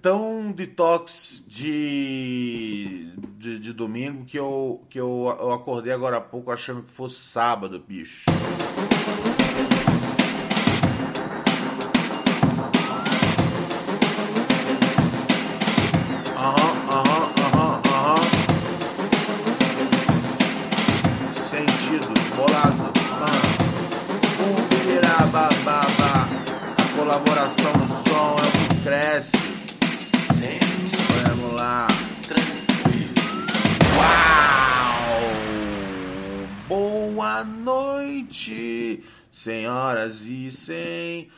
tão detox de, de, de domingo que, eu, que eu, eu acordei agora há pouco achando que fosse sábado, bicho. Boa noite, senhoras e senhores.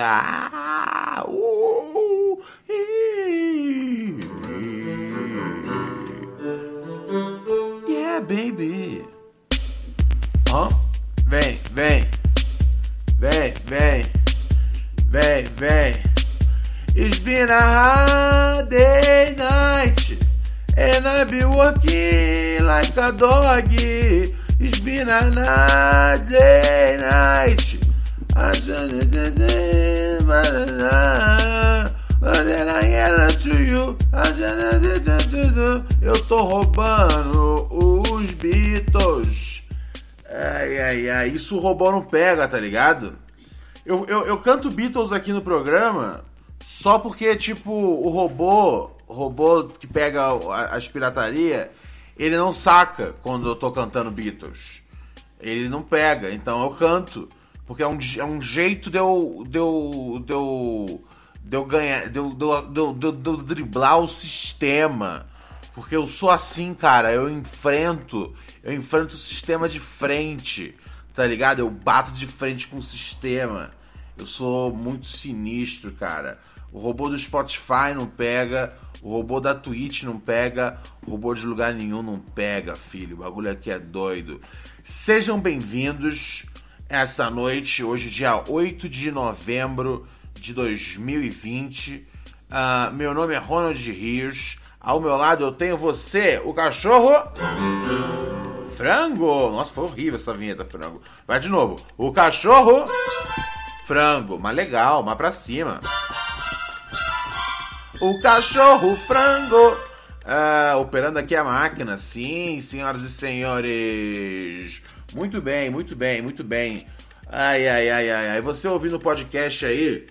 Ah, uh. Yeah, baby. Hã? Vem, vem. Vem, vem. Vem, vem. It's been a hard day night. And I've been working like a dog. It's been a hard day night. To you. Eu tô roubando os Beatles. Ai, ai, ai. Isso robô não pega, tá ligado? Eu, eu, eu canto Beatles aqui no programa só porque, tipo, o robô, robô que pega as pirataria, ele não saca quando eu tô cantando Beatles. Ele não pega, então eu canto. Porque é um, é um jeito de eu, de eu, de eu, de eu ganhar, de, eu, de, eu, de, eu, de eu driblar o sistema. Porque eu sou assim, cara, eu enfrento, eu enfrento o sistema de frente, tá ligado? Eu bato de frente com o sistema. Eu sou muito sinistro, cara. O robô do Spotify não pega, o robô da Twitch não pega, o robô de lugar nenhum não pega, filho. O bagulho aqui é doido. Sejam bem-vindos essa noite, hoje, dia 8 de novembro de 2020. Uh, meu nome é Ronald Rios. Ao meu lado eu tenho você, o cachorro. Frango! Nossa, foi horrível essa vinheta, frango. Vai de novo. O cachorro. Frango. Mas legal, mas pra cima. O cachorro frango. Ah, operando aqui a máquina. Sim, senhoras e senhores. Muito bem, muito bem, muito bem. Ai, ai, ai, ai, ai. Você ouvindo o podcast aí,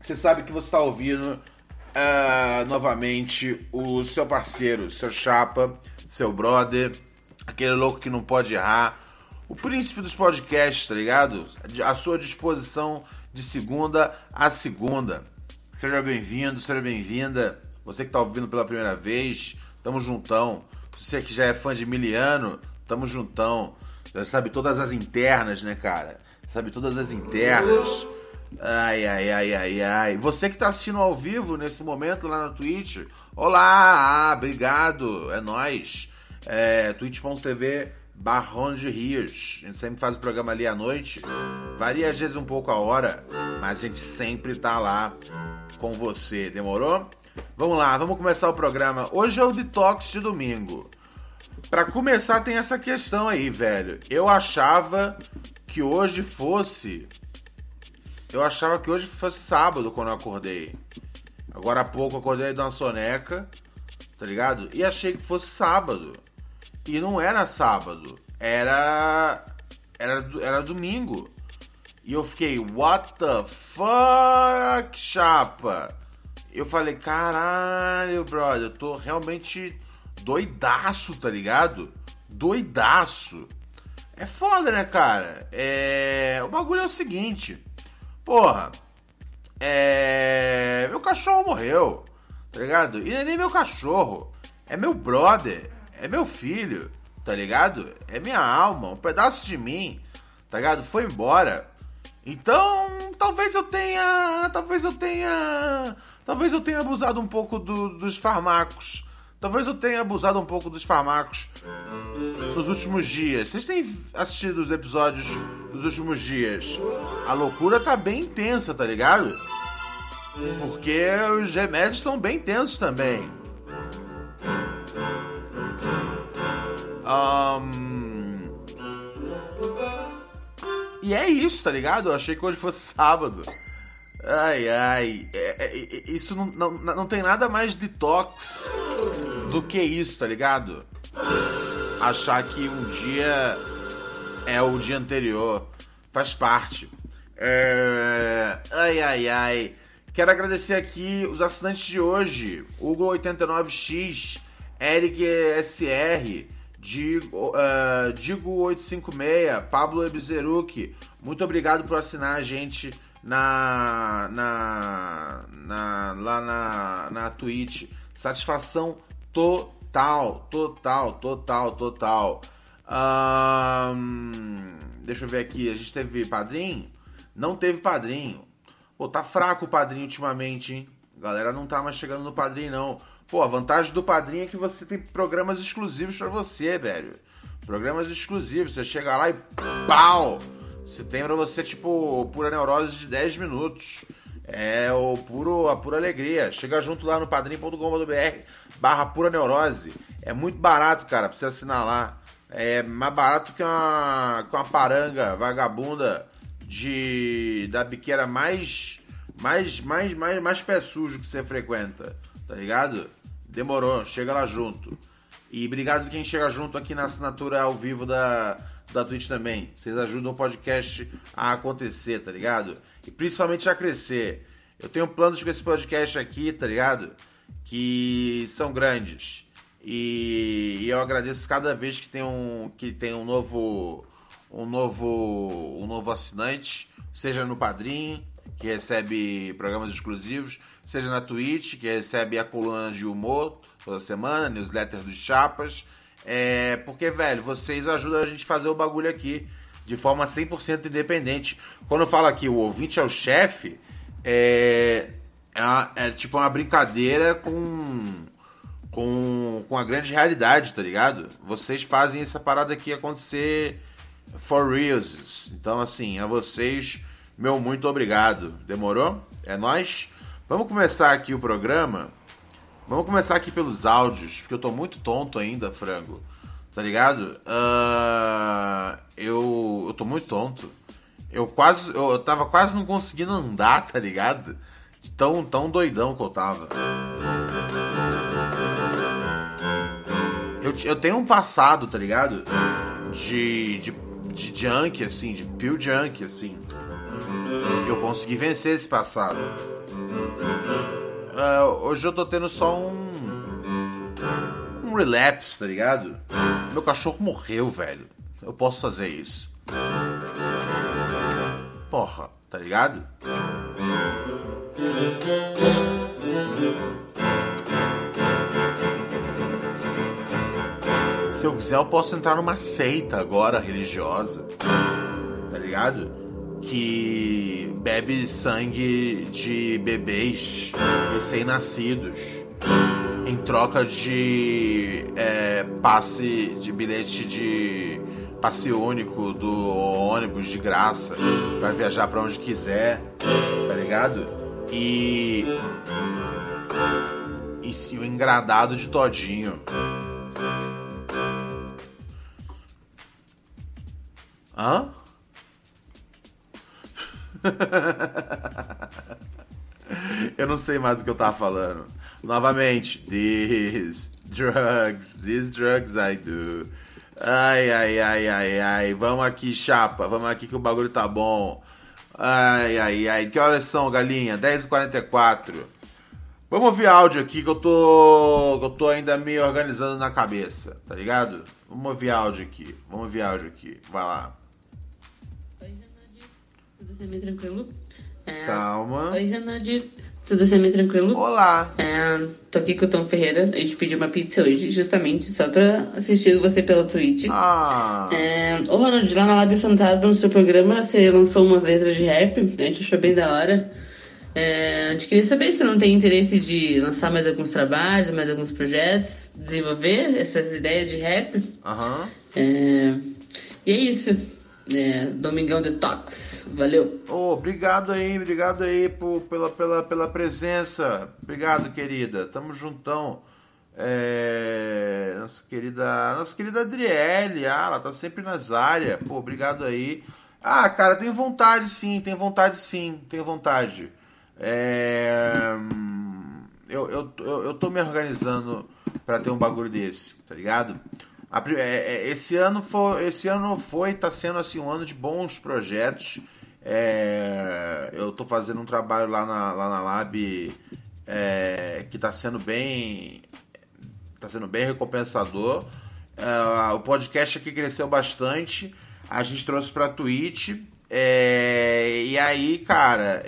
você sabe que você está ouvindo uh, novamente o seu parceiro, seu chapa, seu brother, aquele louco que não pode errar, o príncipe dos podcasts, tá ligado? À sua disposição de segunda a segunda. Seja bem-vindo, seja bem-vinda. Você que está ouvindo pela primeira vez, tamo juntão. Você que já é fã de Miliano, tamo juntão. Já sabe todas as internas, né, cara? Sabe todas as internas. Ai, ai, ai, ai, ai. Você que tá assistindo ao vivo nesse momento lá na Twitch, olá, ah, obrigado, é nós. É, twitch.tv Barrão de Rios. A gente sempre faz o programa ali à noite. Varia às vezes um pouco a hora, mas a gente sempre tá lá com você. Demorou? Vamos lá, vamos começar o programa. Hoje é o detox de domingo. Para começar, tem essa questão aí, velho. Eu achava que hoje fosse. Eu achava que hoje fosse sábado quando eu acordei. Agora há pouco acordei de uma soneca, tá ligado? E achei que fosse sábado. E não era sábado. Era. era, era domingo. E eu fiquei, what the fuck, chapa? Eu falei, caralho, brother, eu tô realmente doidaço, tá ligado? Doidaço. É foda, né, cara? É... O bagulho é o seguinte. Porra. É. Meu cachorro morreu. Tá ligado? E não é nem meu cachorro. É meu brother. É meu filho. Tá ligado? É minha alma. Um pedaço de mim. Tá ligado? Foi embora. Então, talvez eu tenha. Talvez eu tenha. Talvez eu tenha abusado um pouco do, dos farmacos. Talvez eu tenha abusado um pouco dos farmacos nos últimos dias. Vocês têm assistido os episódios dos últimos dias? A loucura tá bem intensa, tá ligado? Porque os remédios são bem tensos também. Um... E é isso, tá ligado? Eu achei que hoje fosse sábado. Ai, ai. É, é, é, isso não, não, não tem nada mais detox do que isso, tá ligado? Achar que um dia é o dia anterior. Faz parte. É... Ai, ai, ai. Quero agradecer aqui os assinantes de hoje: Hugo89X, Eric SR, Digo, uh, Digo 856, Pablo Ebzeruki. Muito obrigado por assinar a gente na, na, na lá na, na Twitch. Satisfação total, total, total, total. Um, deixa eu ver aqui, a gente teve padrinho? Não teve padrinho. Pô, tá fraco o padrinho ultimamente, hein? A galera não tá mais chegando no padrinho, não. Pô, a vantagem do padrinho é que você tem programas exclusivos para você, velho. Programas exclusivos. Você chega lá e pau! Você tem pra você, tipo, pura neurose de 10 minutos. É o puro, a pura alegria. Chega junto lá no padrim.com.br barra pura neurose. É muito barato, cara, pra você assinar lá. É mais barato que uma, que uma paranga vagabunda de da biqueira mais mais mais mais mais pé sujo que você frequenta, tá ligado? Demorou, chega lá junto. E obrigado quem chega junto aqui na assinatura ao vivo da da Twitch também. Vocês ajudam o podcast a acontecer, tá ligado? E principalmente a crescer. Eu tenho planos com esse podcast aqui, tá ligado? Que são grandes. E, e eu agradeço cada vez que tem um que tem um novo um novo um novo assinante, seja no Padrim, que recebe programas exclusivos, seja na Twitch, que recebe a coluna de humor toda semana, newsletter dos chapas, é, porque, velho, vocês ajudam a gente a fazer o bagulho aqui de forma 100% independente. Quando eu falo aqui, o ouvinte é o chefe, é, é, é, tipo uma brincadeira com, com, com a grande realidade, tá ligado? Vocês fazem essa parada aqui acontecer for reals. Então, assim, a vocês, meu muito obrigado. Demorou? É nós. Vamos começar aqui o programa. Vamos começar aqui pelos áudios, porque eu tô muito tonto ainda, frango. Tá ligado? Uh, eu, eu tô muito tonto. Eu quase. Eu tava quase não conseguindo andar, tá ligado? Tão, tão doidão que eu tava. Eu, eu tenho um passado, tá ligado? De, de, de junk, assim, de pill junk, assim. Eu consegui vencer esse passado. Uh, hoje eu tô tendo só um. Um relapse, tá ligado? Meu cachorro morreu, velho. Eu posso fazer isso. Porra, tá ligado? Se eu quiser, eu posso entrar numa seita agora religiosa. Tá ligado? Que bebe sangue de bebês recém-nascidos em troca de é, passe de bilhete de passe único do ônibus de graça para viajar para onde quiser, tá ligado? E e o engradado de todinho. Hã? eu não sei mais do que eu tava falando. Novamente, these drugs, these drugs I do. Ai, ai, ai, ai, ai. Vamos aqui, chapa. Vamos aqui que o bagulho tá bom. Ai, ai, ai. Que horas são, galinha? 10h44. Vamos ouvir áudio aqui que eu tô. que eu tô ainda me organizando na cabeça, tá ligado? Vamos ouvir áudio aqui. Vamos ouvir áudio aqui. Vai lá. Tudo semi tranquilo? É... Calma. Oi, Renade. Tudo semi tranquilo? Olá. É, tô aqui com o Tom Ferreira. A gente pediu uma pizza hoje, justamente só pra assistir você pela Twitch. Ah. É, ô, Ronald, lá na Lábio Fantasma, no seu programa, você lançou umas letras de rap. A gente achou bem da hora. É, a gente queria saber se não tem interesse de lançar mais alguns trabalhos, mais alguns projetos, desenvolver essas ideias de rap. Aham. É, e é isso. É, Domingão Detox. Valeu. Ô, obrigado aí, obrigado aí por, pela, pela, pela presença. Obrigado, querida. Tamo juntão. É, nossa querida, nossa querida Adriele, ah, ela tá sempre nas áreas. Pô, obrigado aí. Ah, cara, tenho vontade sim, tenho vontade sim, tenho vontade. É, eu, eu, eu, eu tô me organizando pra ter um bagulho desse, tá ligado? É, é, esse ano foi, esse ano foi, tá sendo assim um ano de bons projetos. É, eu tô fazendo um trabalho lá na, lá na Lab é, que tá sendo bem, tá sendo bem recompensador. É, o podcast aqui cresceu bastante. A gente trouxe pra Twitch. é, e aí, cara,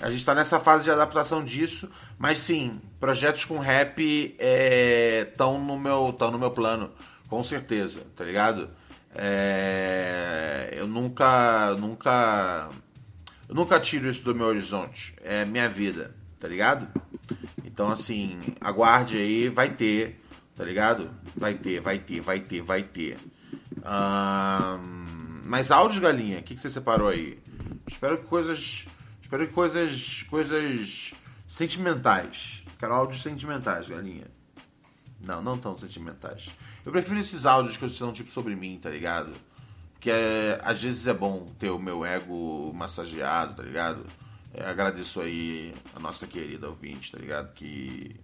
a gente tá nessa fase de adaptação disso. Mas sim, projetos com rap estão no meu tão no meu plano, com certeza, tá ligado? É, eu nunca nunca eu nunca tiro isso do meu horizonte. É minha vida, tá ligado? Então assim, aguarde aí, vai ter, tá ligado? Vai ter, vai ter, vai ter, vai ter. Mas áudios, galinha, o que, que você separou aí? Espero que coisas. Espero que coisas. coisas sentimentais. Quero áudios sentimentais, galinha. Não, não tão sentimentais. Eu prefiro esses áudios que são tipo sobre mim, tá ligado? Porque é, às vezes é bom ter o meu ego massageado, tá ligado? É, agradeço aí a nossa querida ouvinte, tá ligado? Que,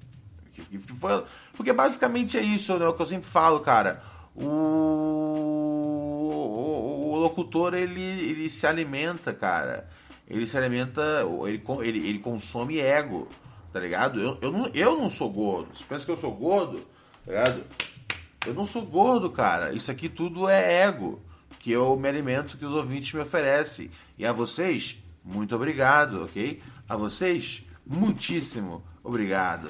que, que foi, porque basicamente é isso, né? O que eu sempre falo, cara. O, o, o locutor ele, ele se alimenta, cara. Ele se alimenta, ele, ele, ele consome ego, tá ligado? Eu, eu, não, eu não sou gordo. Você pensa que eu sou gordo, tá ligado? Eu não sou gordo, cara. Isso aqui tudo é ego. Que eu me alimento que os ouvintes me oferecem. E a vocês, muito obrigado, ok? A vocês, muitíssimo obrigado.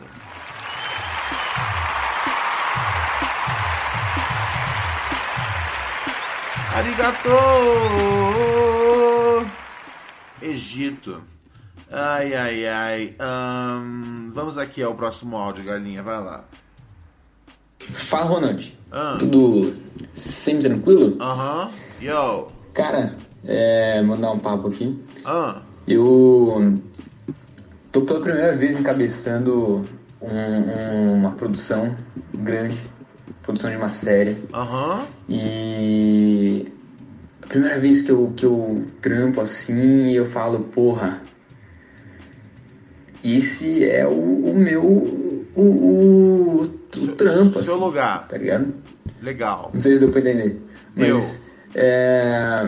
Arigato! Egito. Ai, ai, ai. Ahn, vamos aqui ao próximo áudio, galinha. Vai lá. Fala, Ronald. Ah. Tudo semi tranquilo? Aham. Yo. Cara, é, mandar um papo aqui. Ah. Eu tô pela primeira vez encabeçando um- um- uma produção grande, produção de uma série. Aham. E a primeira vez que eu, que eu trampo assim, eu falo, porra, esse é o, o meu. O, o, o Seu- trampo, Seu assim, lugar. tá ligado? Legal. Não sei se deu pra entender. Mas. É,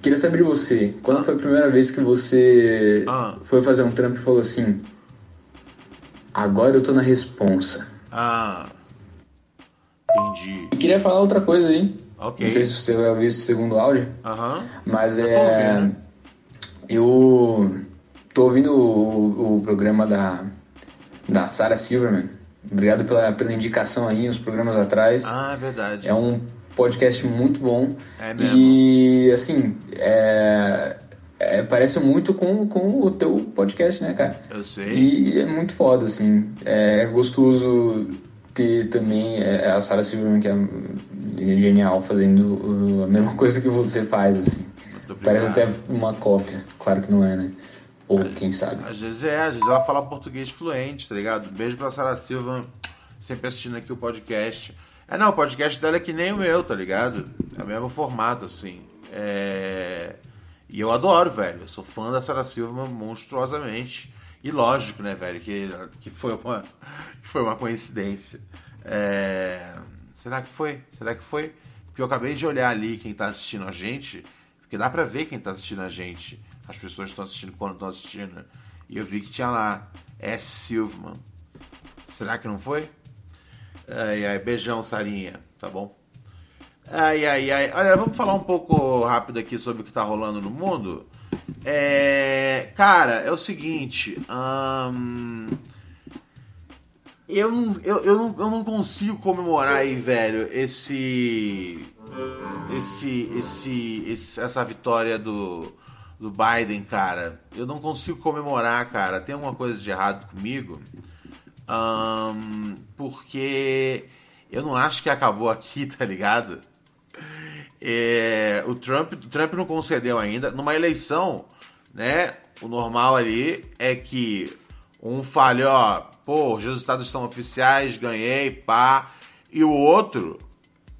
queria saber de você. Quando foi a primeira vez que você Ah. foi fazer um trampo e falou assim: Agora eu tô na responsa. Ah. Entendi. E queria falar outra coisa aí. Ok. Não sei se você vai ouvir esse segundo áudio, Aham. mas Eu tô é. Eu tô ouvindo o, o programa da, da Sarah Silverman. Obrigado pela, pela indicação aí, uns programas atrás. Ah, é verdade. É um podcast muito bom. É mesmo. E, assim, é, é, parece muito com, com o teu podcast, né, cara? Eu sei. E é muito foda, assim. É gostoso ter também é, a Sarah Silverman, que é genial, fazendo uh, a mesma coisa que você faz, assim. Parece até uma cópia. Claro que não é, né? Ou quem sabe. Às vezes é, às vezes ela fala português fluente, tá ligado? Beijo pra Sara Silva, sempre assistindo aqui o podcast. É, não, o podcast dela é que nem o meu, tá ligado? É o mesmo formato, assim. É... E eu adoro, velho. Eu sou fã da Sara Silva monstruosamente. E lógico, né, velho, que, que, foi, uma, que foi uma coincidência. É... Será que foi? Será que foi? Porque eu acabei de olhar ali quem tá assistindo a gente, porque dá pra ver quem tá assistindo a gente. As pessoas estão assistindo quando estão assistindo. E eu vi que tinha lá S. Silverman. Será que não foi? Ai, ai, beijão, Sarinha, tá bom? Ai, ai, ai. Olha, vamos falar um pouco rápido aqui sobre o que tá rolando no mundo. É, cara, é o seguinte. Eu, não, eu, eu, não, eu não consigo comemorar aí, velho, esse. Esse. Esse. esse essa vitória do, do Biden, cara. Eu não consigo comemorar, cara. Tem alguma coisa de errado comigo? Um, porque eu não acho que acabou aqui, tá ligado? É, o, Trump, o Trump não concedeu ainda. Numa eleição, né? O normal ali é que um fale, ó, pô, os resultados estão oficiais, ganhei, pá. E o outro,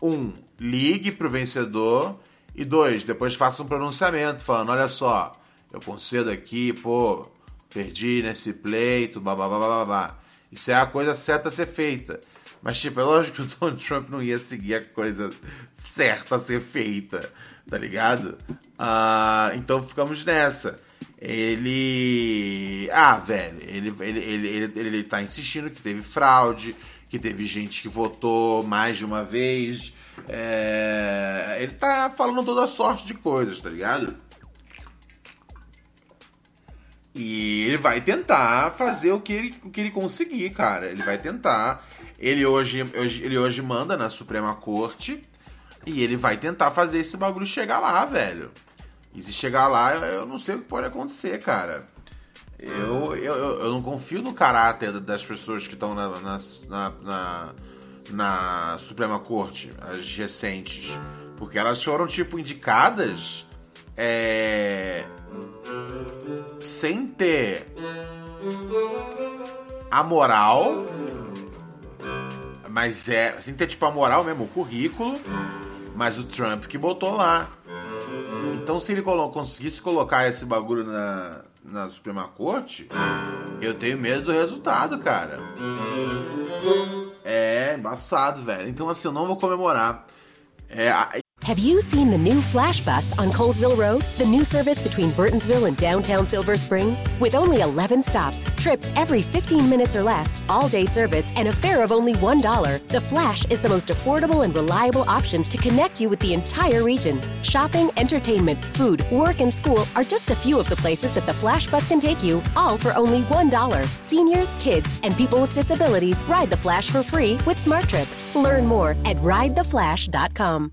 um, ligue pro vencedor. E dois, depois faça um pronunciamento falando, olha só, eu concedo aqui, pô, perdi nesse pleito, babá, babá. Isso é a coisa certa a ser feita. Mas, tipo, é lógico que o Donald Trump não ia seguir a coisa certa a ser feita, tá ligado? Uh, então ficamos nessa. Ele. Ah, velho, ele, ele, ele, ele, ele tá insistindo que teve fraude, que teve gente que votou mais de uma vez. É... Ele tá falando toda sorte de coisas, tá ligado? E ele vai tentar fazer o que ele, o que ele conseguir, cara. Ele vai tentar. Ele hoje, ele hoje manda na Suprema Corte e ele vai tentar fazer esse bagulho chegar lá, velho. E se chegar lá, eu não sei o que pode acontecer, cara. Eu, eu, eu não confio no caráter das pessoas que estão na, na, na, na, na Suprema Corte, as recentes. Porque elas foram, tipo, indicadas. É sem ter a moral, mas é sem ter tipo a moral mesmo, o currículo, mas o Trump que botou lá. Então se ele colo conseguisse colocar esse bagulho na, na Suprema Corte, eu tenho medo do resultado, cara. É embaçado, velho. Então assim, eu não vou comemorar. É, Have you seen the new Flash Bus on Colesville Road? The new service between Burtonsville and downtown Silver Spring? With only 11 stops, trips every 15 minutes or less, all day service, and a fare of only $1, the Flash is the most affordable and reliable option to connect you with the entire region. Shopping, entertainment, food, work, and school are just a few of the places that the Flash Bus can take you, all for only $1. Seniors, kids, and people with disabilities ride the Flash for free with SmartTrip. Learn more at ridetheflash.com.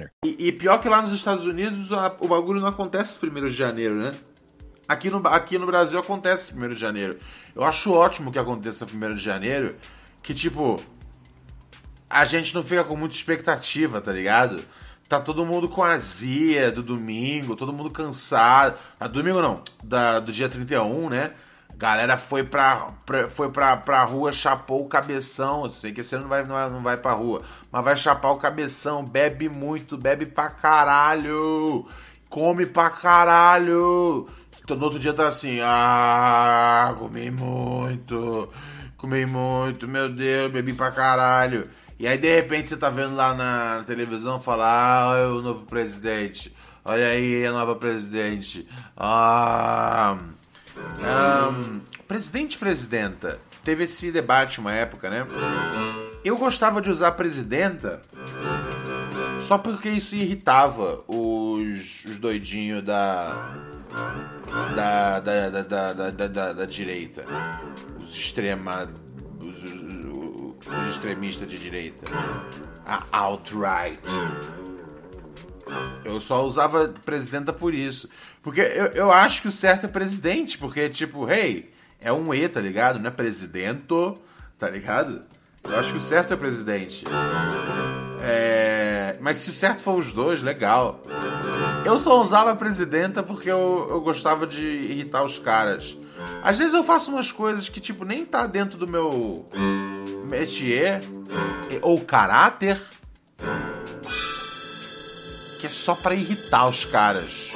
E, e, pior que lá nos Estados Unidos a, o bagulho não acontece 1 de janeiro, né? Aqui no, aqui no Brasil acontece 1 de janeiro. Eu acho ótimo que aconteça 1 de janeiro, que tipo, a gente não fica com muita expectativa, tá ligado? Tá todo mundo com azia do domingo, todo mundo cansado. Ah, domingo não, da, do dia 31, né? Galera foi pra, pra, foi pra, pra rua, chapou o cabeção. Eu sei que ano não vai, não vai, não vai pra rua, mas vai chapar o cabeção. Bebe muito, bebe pra caralho. Come pra caralho. No outro dia tá assim, ah, comi muito, comi muito, meu Deus, bebi pra caralho. E aí de repente você tá vendo lá na televisão falar, ah, o novo presidente, olha aí a nova presidente, ah. Um, presidente presidenta. Teve esse debate uma época, né? Eu gostava de usar presidenta só porque isso irritava os, os doidinhos da da da, da, da, da, da, direita. Os extrema. Os, os, os extremistas de direita. A alt-right. Eu só usava presidenta por isso. Porque eu, eu acho que o certo é presidente, porque, tipo, hey, é um E, tá ligado? Não é presidento, tá ligado? Eu acho que o certo é presidente. É... Mas se o certo for os dois, legal. Eu só usava presidenta porque eu, eu gostava de irritar os caras. Às vezes eu faço umas coisas que, tipo, nem tá dentro do meu métier ou caráter que é só para irritar os caras.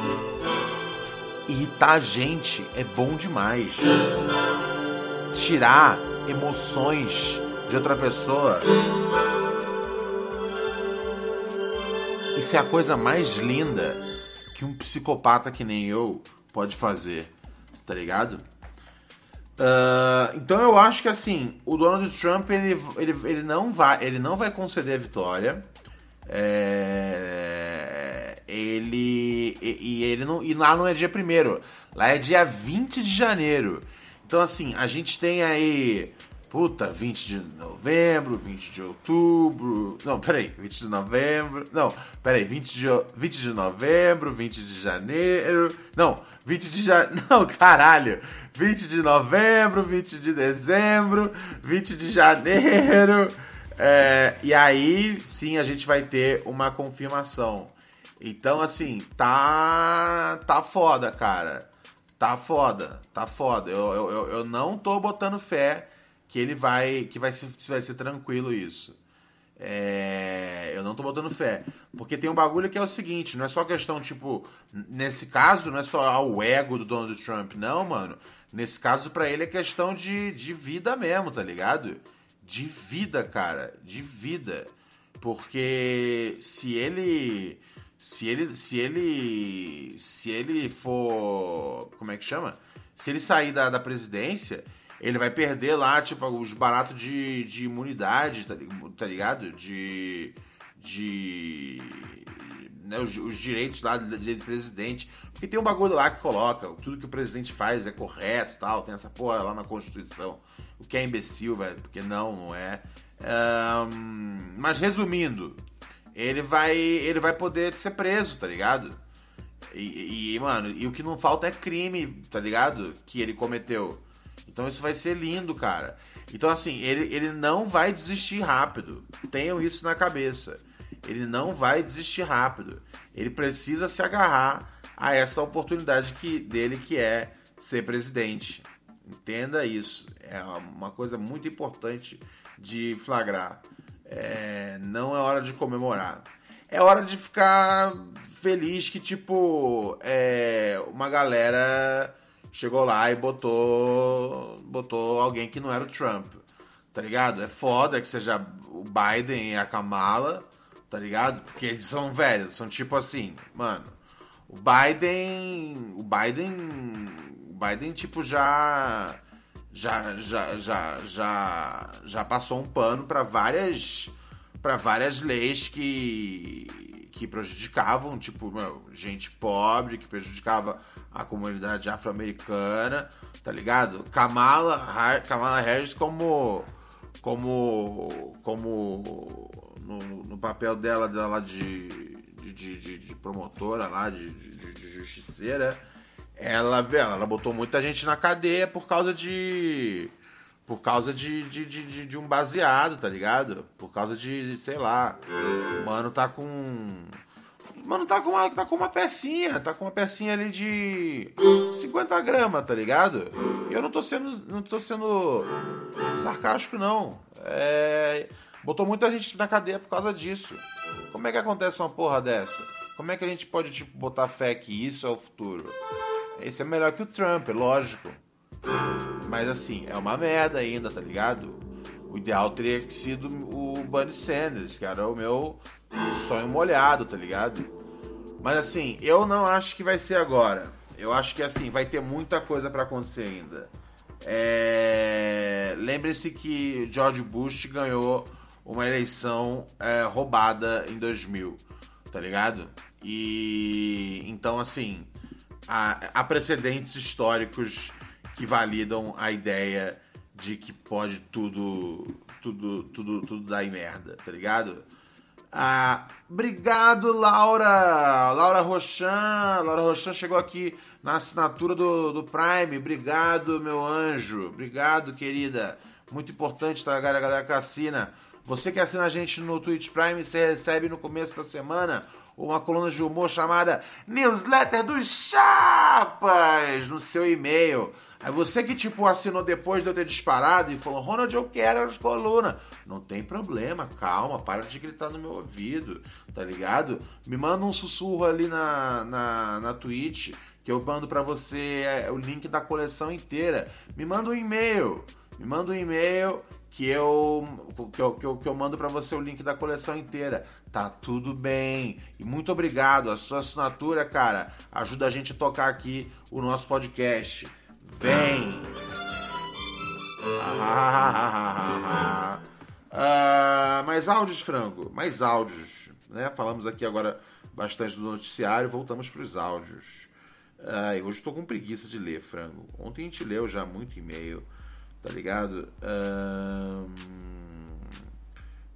Irritar a gente é bom demais. Tirar emoções de outra pessoa. Isso é a coisa mais linda que um psicopata que nem eu pode fazer, tá ligado? Uh, então eu acho que assim, o Donald Trump ele, ele, ele, não, vai, ele não vai conceder a vitória. É, ele e, e, ele não e lá não é dia primeiro, lá é dia 20 de janeiro. Então assim, a gente tem aí Puta, 20 de novembro, 20 de outubro. Não, peraí, 20 de novembro. Não, peraí, 20 de, 20 de novembro, 20 de janeiro. Não, 20 de janeiro. Não, caralho. 20 de novembro, 20 de dezembro, 20 de janeiro. É, e aí sim a gente vai ter uma confirmação. Então, assim, tá. Tá foda, cara. Tá foda, tá foda. Eu, eu, eu não tô botando fé que ele vai. que vai ser, vai ser tranquilo isso. É, eu não tô botando fé. Porque tem um bagulho que é o seguinte, não é só questão, tipo, nesse caso, não é só o ego do Donald Trump, não, mano. Nesse caso, para ele é questão de, de vida mesmo, tá ligado? De vida, cara. De vida. Porque se ele. Se ele. Se ele. Se ele for. Como é que chama? Se ele sair da, da presidência, ele vai perder lá, tipo, os baratos de, de imunidade, tá, tá ligado? De. De. Né, os, os, direitos lá de, de presidente. Porque tem um bagulho lá que coloca, tudo que o presidente faz é correto tal, tem essa porra lá na Constituição. O que é imbecil, velho, porque não, não é. Um, mas resumindo, ele vai, ele vai poder ser preso, tá ligado? E, e, mano, e o que não falta é crime, tá ligado? Que ele cometeu. Então isso vai ser lindo, cara. Então, assim, ele, ele não vai desistir rápido. Tenham isso na cabeça. Ele não vai desistir rápido. Ele precisa se agarrar a essa oportunidade que, dele que é ser presidente. Entenda isso. É uma coisa muito importante de flagrar. É, não é hora de comemorar. É hora de ficar feliz que, tipo, é, uma galera chegou lá e botou, botou alguém que não era o Trump. Tá ligado? É foda que seja o Biden e a Kamala, tá ligado? Porque eles são velhos, são tipo assim, mano, o Biden. O Biden. O Biden, tipo, já. Já, já, já, já, já passou um pano para várias para várias leis que, que prejudicavam, tipo, meu, gente pobre, que prejudicava a comunidade afro-americana, tá ligado? Kamala, Kamala Harris como como como no, no papel dela dela de de, de, de promotora lá, de, de, de justiceira, ela, ela, botou muita gente na cadeia por causa de. Por causa de, de, de, de, um baseado, tá ligado? Por causa de, sei lá. Mano tá com. Mano, tá com, uma, tá com uma pecinha, tá com uma pecinha ali de 50 gramas, tá ligado? E eu não tô sendo. não tô sendo sarcástico, não. É. Botou muita gente na cadeia por causa disso. Como é que acontece uma porra dessa? Como é que a gente pode, tipo, botar fé que isso é o futuro? Esse é melhor que o Trump, lógico. Mas assim, é uma merda ainda, tá ligado? O ideal teria que sido o Bernie Sanders, que era o meu sonho molhado, tá ligado? Mas assim, eu não acho que vai ser agora. Eu acho que assim, vai ter muita coisa para acontecer ainda. É... Lembre-se que George Bush ganhou uma eleição é, roubada em 2000, tá ligado? E então, assim, há, há precedentes históricos que validam a ideia de que pode tudo, tudo, tudo, tudo dar em merda, tá ligado? Ah, obrigado, Laura! Laura Rochan. Laura Rochan chegou aqui na assinatura do, do Prime. Obrigado, meu anjo. Obrigado, querida. muito importante, tá, galera, galera que assina. Você que assina a gente no Twitch Prime, você recebe no começo da semana uma coluna de humor chamada Newsletter dos Chapas no seu e-mail. Aí você que, tipo, assinou depois de eu ter disparado e falou, Ronald, eu quero as colunas. Não tem problema, calma, para de gritar no meu ouvido, tá ligado? Me manda um sussurro ali na, na, na Twitch, que eu mando para você é, o link da coleção inteira. Me manda um e-mail, me manda um e-mail que eu, que eu, que eu, que eu mando para você o link da coleção inteira. Tá tudo bem. E muito obrigado. A sua assinatura, cara, ajuda a gente a tocar aqui o nosso podcast. Vem! Ah, mais áudios, Frango. Mais áudios. Né? Falamos aqui agora bastante do noticiário. Voltamos para os áudios. Ah, hoje estou com preguiça de ler, Frango. Ontem a gente leu já muito e-mail. Tá ligado?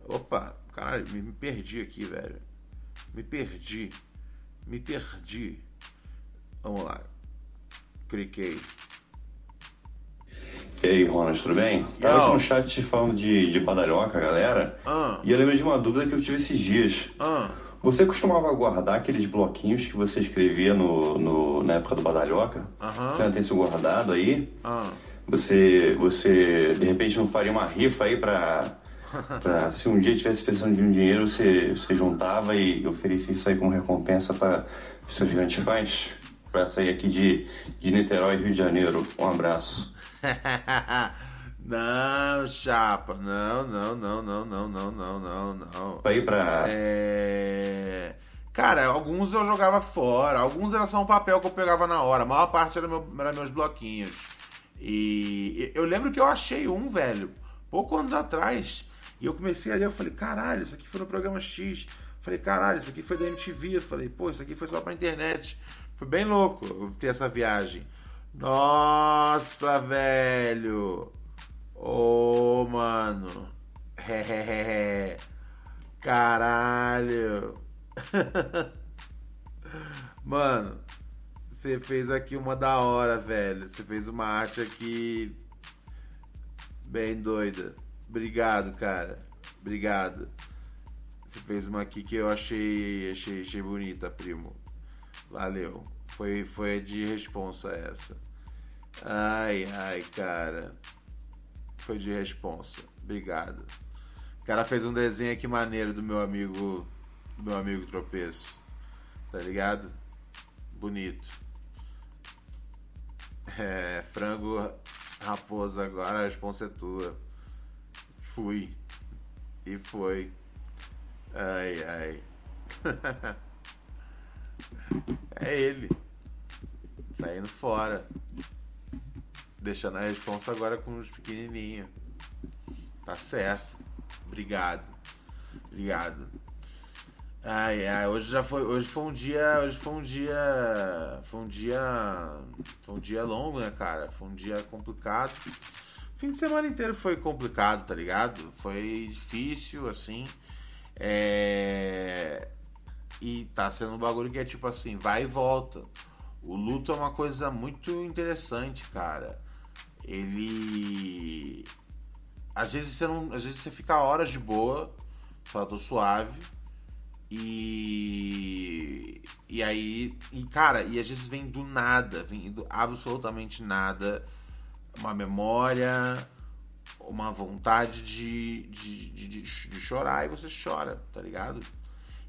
Opa, caralho, me, me perdi aqui, velho. Me perdi. Me perdi. Vamos lá. Cliquei. E aí, Ronald, tudo bem? Tava aqui no chat falando de, de badalhoca, galera. Ah. E eu lembrei de uma dúvida que eu tive esses dias. Ah. Você costumava guardar aqueles bloquinhos que você escrevia no, no na época do badalhoca? Aham. Você ainda tem isso guardado aí? Ah. Você, você, de repente, não faria uma rifa aí pra, pra se um dia tivesse precisando de um dinheiro, você, você juntava e oferecia isso aí como recompensa para os seus grandes fãs? Pra sair aqui de, de Niterói, Rio de Janeiro. Um abraço. não, chapa, não, não, não, não, não, não, não, não, não. Aí pra. É. Cara, alguns eu jogava fora, alguns era só um papel que eu pegava na hora, a maior parte era, meu, era meus bloquinhos. E eu lembro que eu achei um, velho, pouco anos atrás. E eu comecei a ler, eu falei, caralho, isso aqui foi no programa X. Falei, caralho, isso aqui foi da MTV. Eu falei, pô, isso aqui foi só pra internet. Foi bem louco ter essa viagem. Nossa, velho. Ô, oh, mano. Hehehe. Caralho. mano, você fez aqui uma da hora, velho. Você fez uma arte aqui bem doida. Obrigado, cara. Obrigado. Você fez uma aqui que eu achei, achei, achei bonita, primo. Valeu. Foi, foi de responsa essa. Ai, ai, cara. Foi de responsa. Obrigado. O cara fez um desenho aqui maneiro do meu amigo. Do meu amigo tropeço. Tá ligado? Bonito. É, frango raposa agora, a responsa é tua. Fui. E foi. Ai, ai. é ele. Saindo fora. Deixando a responsa agora com os pequenininhos. Tá certo. Obrigado. Obrigado. Ai, ai, hoje já foi, hoje foi um dia, hoje foi um dia, foi um dia, foi um dia longo, né, cara? Foi um dia complicado. Fim de semana inteiro foi complicado, tá ligado? Foi difícil, assim. É... E tá sendo um bagulho que é tipo assim, vai e volta. O luto é uma coisa muito interessante, cara. Ele. Às vezes você não. Às vezes você fica horas de boa, fala, tô suave. E. E aí. E cara, e às vezes vem do nada, vem do absolutamente nada. Uma memória, uma vontade de, de, de, de, chorar e você chora, tá ligado?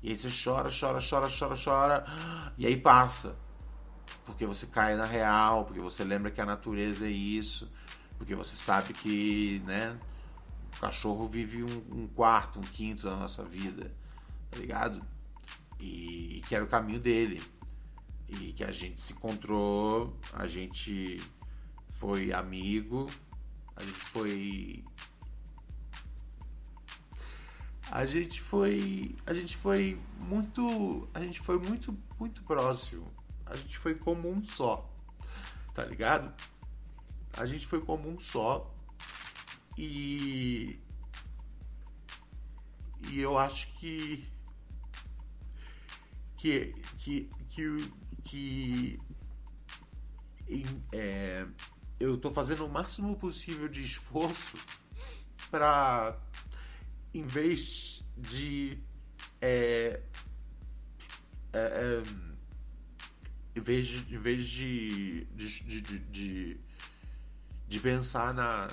E aí você chora, chora, chora, chora, chora, e aí passa. Porque você cai na real, porque você lembra que a natureza é isso, porque você sabe que, né, o cachorro vive um, um quarto, um quinto da nossa vida, tá ligado? E que era o caminho dele. E que a gente se encontrou, a gente foi amigo, a gente foi a gente foi a gente foi muito a gente foi muito muito próximo. A gente foi como um só tá ligado? A gente foi como um só e e eu acho que que que que, que é, eu tô fazendo o máximo possível de esforço pra. Em vez de. É, é, é, em vez de. Em vez de, de, de, de, de pensar na,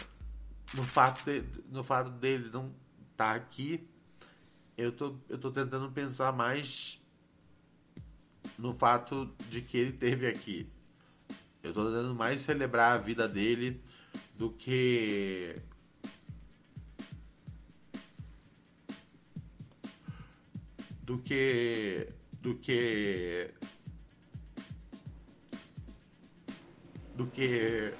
no, fato de, no fato dele não estar tá aqui, eu tô, eu tô tentando pensar mais no fato de que ele teve aqui. Eu tô tentando mais celebrar a vida dele do que do que do que do que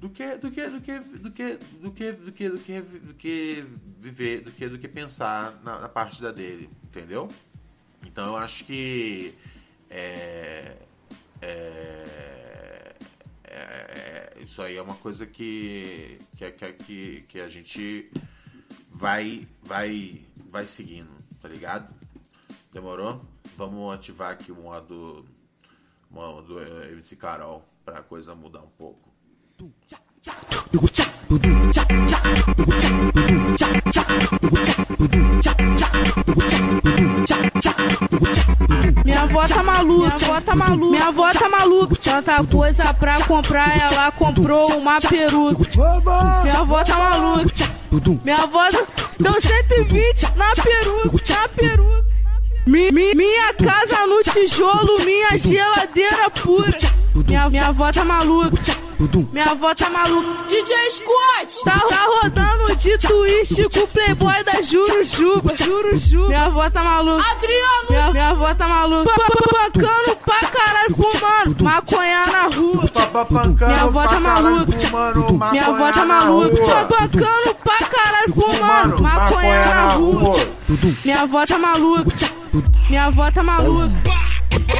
do que do que do que do que do que do que do que do que viver do que do que pensar na, na partida dele entendeu então eu acho que é, é, é, isso aí é uma coisa que que, que, que a gente vai vai vai seguindo tá ligado demorou vamos ativar aqui o modo modo MC Carol para a coisa mudar um pouco avó tá maluca, minha avó tá maluca, minha avó tá maluca. Tanta coisa pra comprar, ela comprou uma peruca. Minha avó tá maluca, minha avó deu 120 na peruca, na peruca. Mi, mi, minha casa no tijolo, minha geladeira pura. Minha, minha avó tá maluca. Minha avó tá maluca. DJ Scott! Tá, tá rodando de twist com o playboy da Jurujuba. Jurujuba. Minha avó tá maluca. Adriano! Minha, minha avó tá maluca. Pancando pra caralho, fumando. Maconha na rua. Minha avó tá maluca. Minha avó tá maluca. Pancando pra caralho, fumando. Maconha na rua. Minha avó tá maluca. Minha avó tá maluca.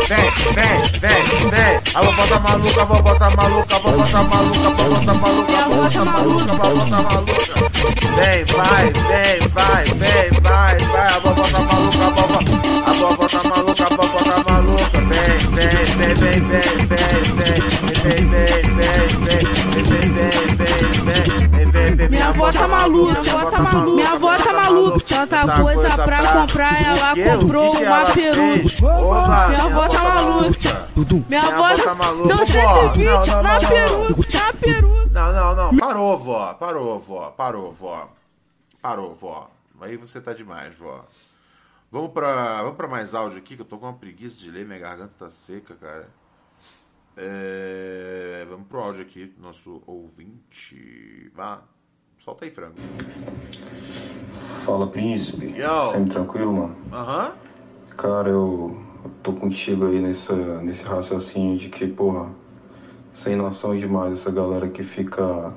Vem, vem, vem, vem. A vovó tá maluca, vovó tá maluca, vovó tá maluca, vovó tá maluca, vovó tá maluca, vovó tá maluca. Vem, vai, vem, vai, vem, vai, vai. A vovó tá maluca, vovó, a vovó tá maluca, a vovó tá maluca. Vem, vem, vem, vem, vem, Minha avó tá maluca, minha avó tá maluca, minha avó tá maluca. Tanta coisa pra comprar, ela comprou uma peruca. Minha avó tá maluca. Minha avó tá maluca. Deu 120 na peruca, na peruca. Não, não, não. Parou, vó. Parou, vó. Parou, vó. Parou, vó. Aí você tá demais, vó. Vamos pra, vamos pra mais áudio aqui, que eu tô com uma preguiça de ler, minha garganta tá seca, cara. É, vamos pro áudio aqui, nosso ouvinte. Vá, solta aí, frango. Fala, príncipe. Yo. Sempre tranquilo, mano? Aham. Cara, eu eu tô contigo aí nessa, nesse raciocínio de que, porra, sem noção demais essa galera que fica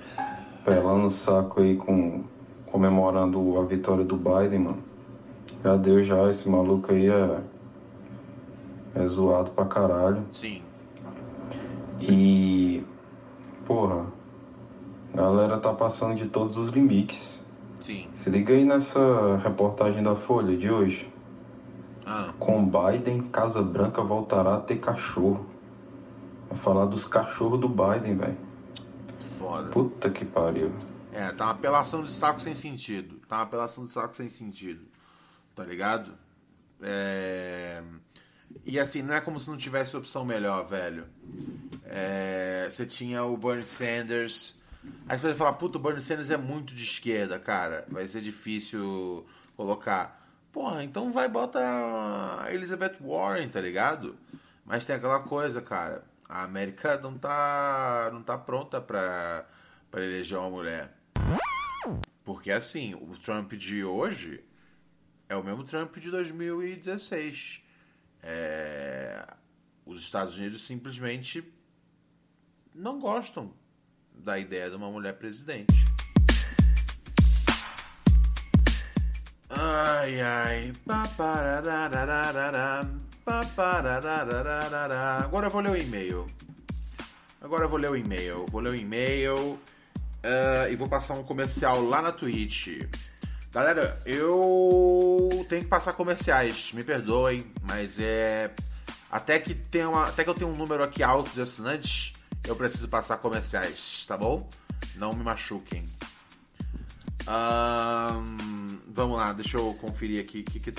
pelando o saco aí com comemorando a vitória do Biden, mano. Já deu já, esse maluco aí é, é zoado pra caralho. Sim. E porra, a galera tá passando de todos os limites. Sim. Se liga aí nessa reportagem da Folha de hoje. Ah. Com Biden, Casa Branca voltará a ter cachorro. Vai falar dos cachorros do Biden, velho. Foda. Puta que pariu. É, tá uma apelação de saco sem sentido. Tá uma apelação de saco sem sentido. Tá ligado? É... E assim, não é como se não tivesse opção melhor, velho. É... Você tinha o Bernie Sanders. Você vai falar, puta, o Bernie Sanders é muito de esquerda, cara. Vai ser difícil colocar. Porra, então vai bota a Elizabeth Warren, tá ligado? Mas tem aquela coisa, cara. A América não tá, não tá pronta pra, pra eleger uma mulher. Porque assim, o Trump de hoje é o mesmo Trump de 2016. É, os Estados Unidos simplesmente não gostam da ideia de uma mulher presidente. Ai, ai. Agora eu vou ler o e-mail. Agora eu vou ler o e-mail. Vou ler o e-mail uh, e vou passar um comercial lá na Twitch. Galera, eu tenho que passar comerciais. Me perdoem, mas é até que tem uma, até que eu tenho um número aqui alto de assinantes, eu preciso passar comerciais, tá bom? Não me machuquem. Ahn, vamos lá, deixa eu conferir aqui. o Que que...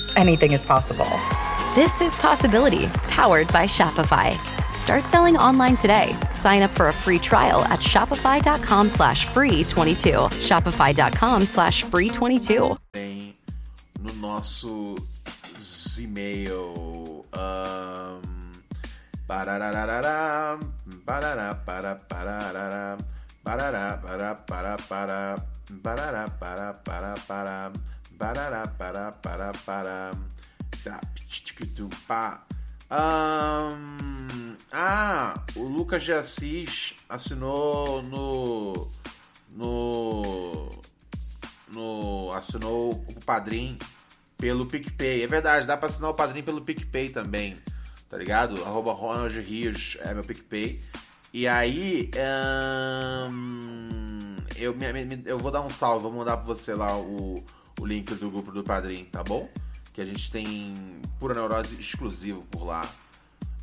anything is possible. This is Possibility, powered by Shopify. Start selling online today. Sign up for a free trial at shopify.com slash free 22. Shopify.com slash free 22. tem no nosso e-mail. Um, parararará, parará, parará, para, para, para, tá, pitiquitum, pá. Ahn, ah, o Lucas de Assis assinou no no no assinou o Padrim pelo PicPay. É verdade, dá pra assinar o Padrim pelo PicPay também, tá ligado? Arroba Ronald Rios é meu PicPay. E aí, ahn, eu, eu vou dar um salve, vou mandar pra você lá o, o link do grupo do Padrim, tá bom? Que a gente tem pura neurose exclusivo por lá.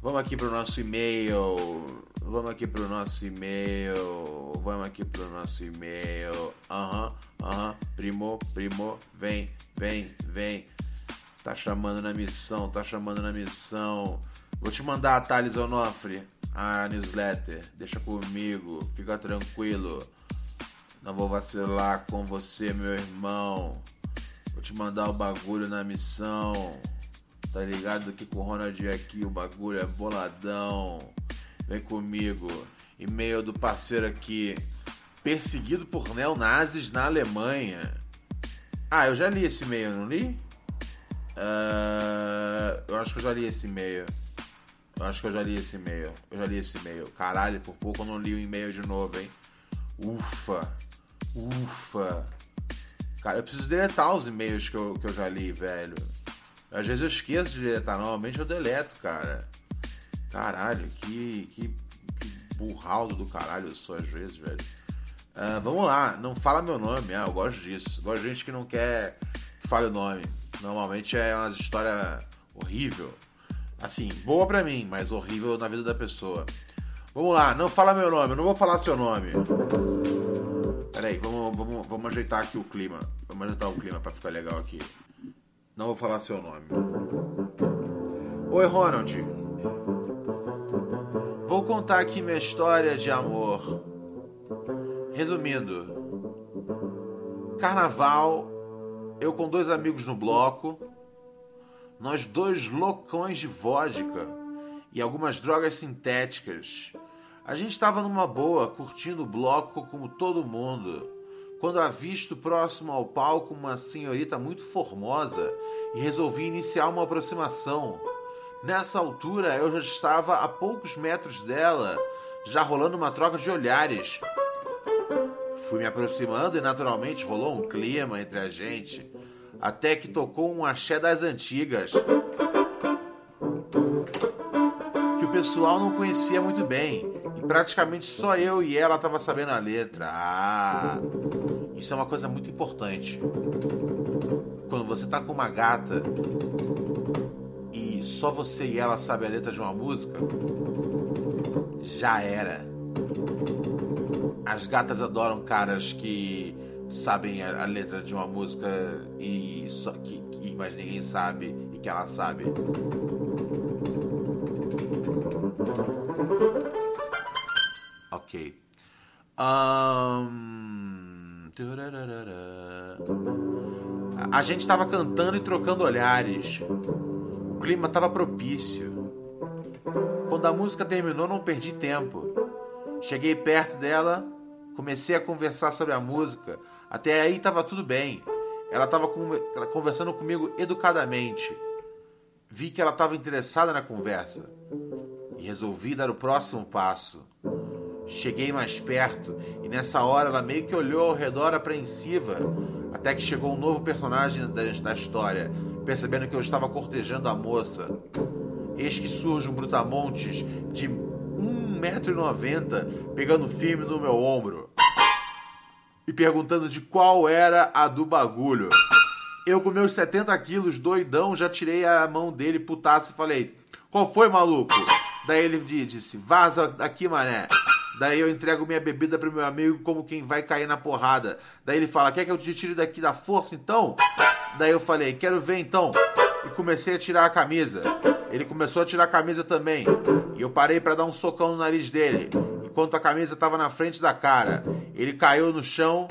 Vamos aqui pro nosso e-mail. Vamos aqui pro nosso e-mail. Vamos aqui pro nosso e-mail. Aham, aham. Primo, primo. Vem, vem, vem. Tá chamando na missão, tá chamando na missão. Vou te mandar a Thales Onofre, a newsletter. Deixa comigo, fica tranquilo. Não vou vacilar com você, meu irmão. Vou te mandar o bagulho na missão. Tá ligado que com o Ronald aqui o bagulho é boladão. Vem comigo. E-mail do parceiro aqui. Perseguido por neonazis na Alemanha. Ah, eu já li esse e-mail, não li? Ah, eu acho que eu já li esse e-mail. Eu acho que eu já li esse e-mail. Eu já li esse e-mail. Caralho, por pouco eu não li o e-mail de novo, hein? Ufa. Ufa. Cara, eu preciso deletar os e-mails que eu, que eu já li, velho. Às vezes eu esqueço de deletar, normalmente eu deleto, cara. Caralho, que, que, que burraldo do caralho eu sou às vezes, velho. Ah, vamos lá, não fala meu nome, ah, eu gosto disso. Gosto de gente que não quer que fale o nome. Normalmente é uma história horrível. Assim, boa pra mim, mas horrível na vida da pessoa. Vamos lá, não fala meu nome, eu não vou falar seu nome. Peraí, vamos, vamos, vamos ajeitar aqui o clima. Vamos ajeitar o clima pra ficar legal aqui. Não vou falar seu nome. Oi, Ronald. Vou contar aqui minha história de amor. Resumindo, carnaval, eu com dois amigos no bloco, nós dois loucões de vodka e algumas drogas sintéticas. A gente estava numa boa, curtindo o bloco como todo mundo, quando avisto próximo ao palco uma senhorita muito formosa e resolvi iniciar uma aproximação. Nessa altura eu já estava a poucos metros dela, já rolando uma troca de olhares. Fui me aproximando e naturalmente rolou um clima entre a gente, até que tocou um axé das antigas. Que o pessoal não conhecia muito bem, praticamente só eu e ela tava sabendo a letra. Ah, isso é uma coisa muito importante. Quando você tá com uma gata e só você e ela sabe a letra de uma música, já era. As gatas adoram caras que sabem a, letra de uma música e só que, que mas ninguém sabe e que ela sabe. A gente estava cantando e trocando olhares. O clima estava propício. Quando a música terminou, não perdi tempo. Cheguei perto dela, comecei a conversar sobre a música. Até aí estava tudo bem. Ela estava conversando comigo educadamente. Vi que ela estava interessada na conversa e resolvi dar o próximo passo. Cheguei mais perto e nessa hora ela meio que olhou ao redor apreensiva, até que chegou um novo personagem da, da história, percebendo que eu estava cortejando a moça. Eis que surge um brutamontes de 1,90m pegando firme no meu ombro e perguntando de qual era a do bagulho. Eu, com meus 70 quilos, doidão, já tirei a mão dele, putaço, e falei: Qual foi, maluco? Daí ele disse: Vaza daqui, mané. Daí eu entrego minha bebida pro meu amigo como quem vai cair na porrada. Daí ele fala: Quer que eu te tire daqui da força então? Daí eu falei: Quero ver então. E comecei a tirar a camisa. Ele começou a tirar a camisa também. E eu parei para dar um socão no nariz dele, enquanto a camisa estava na frente da cara. Ele caiu no chão,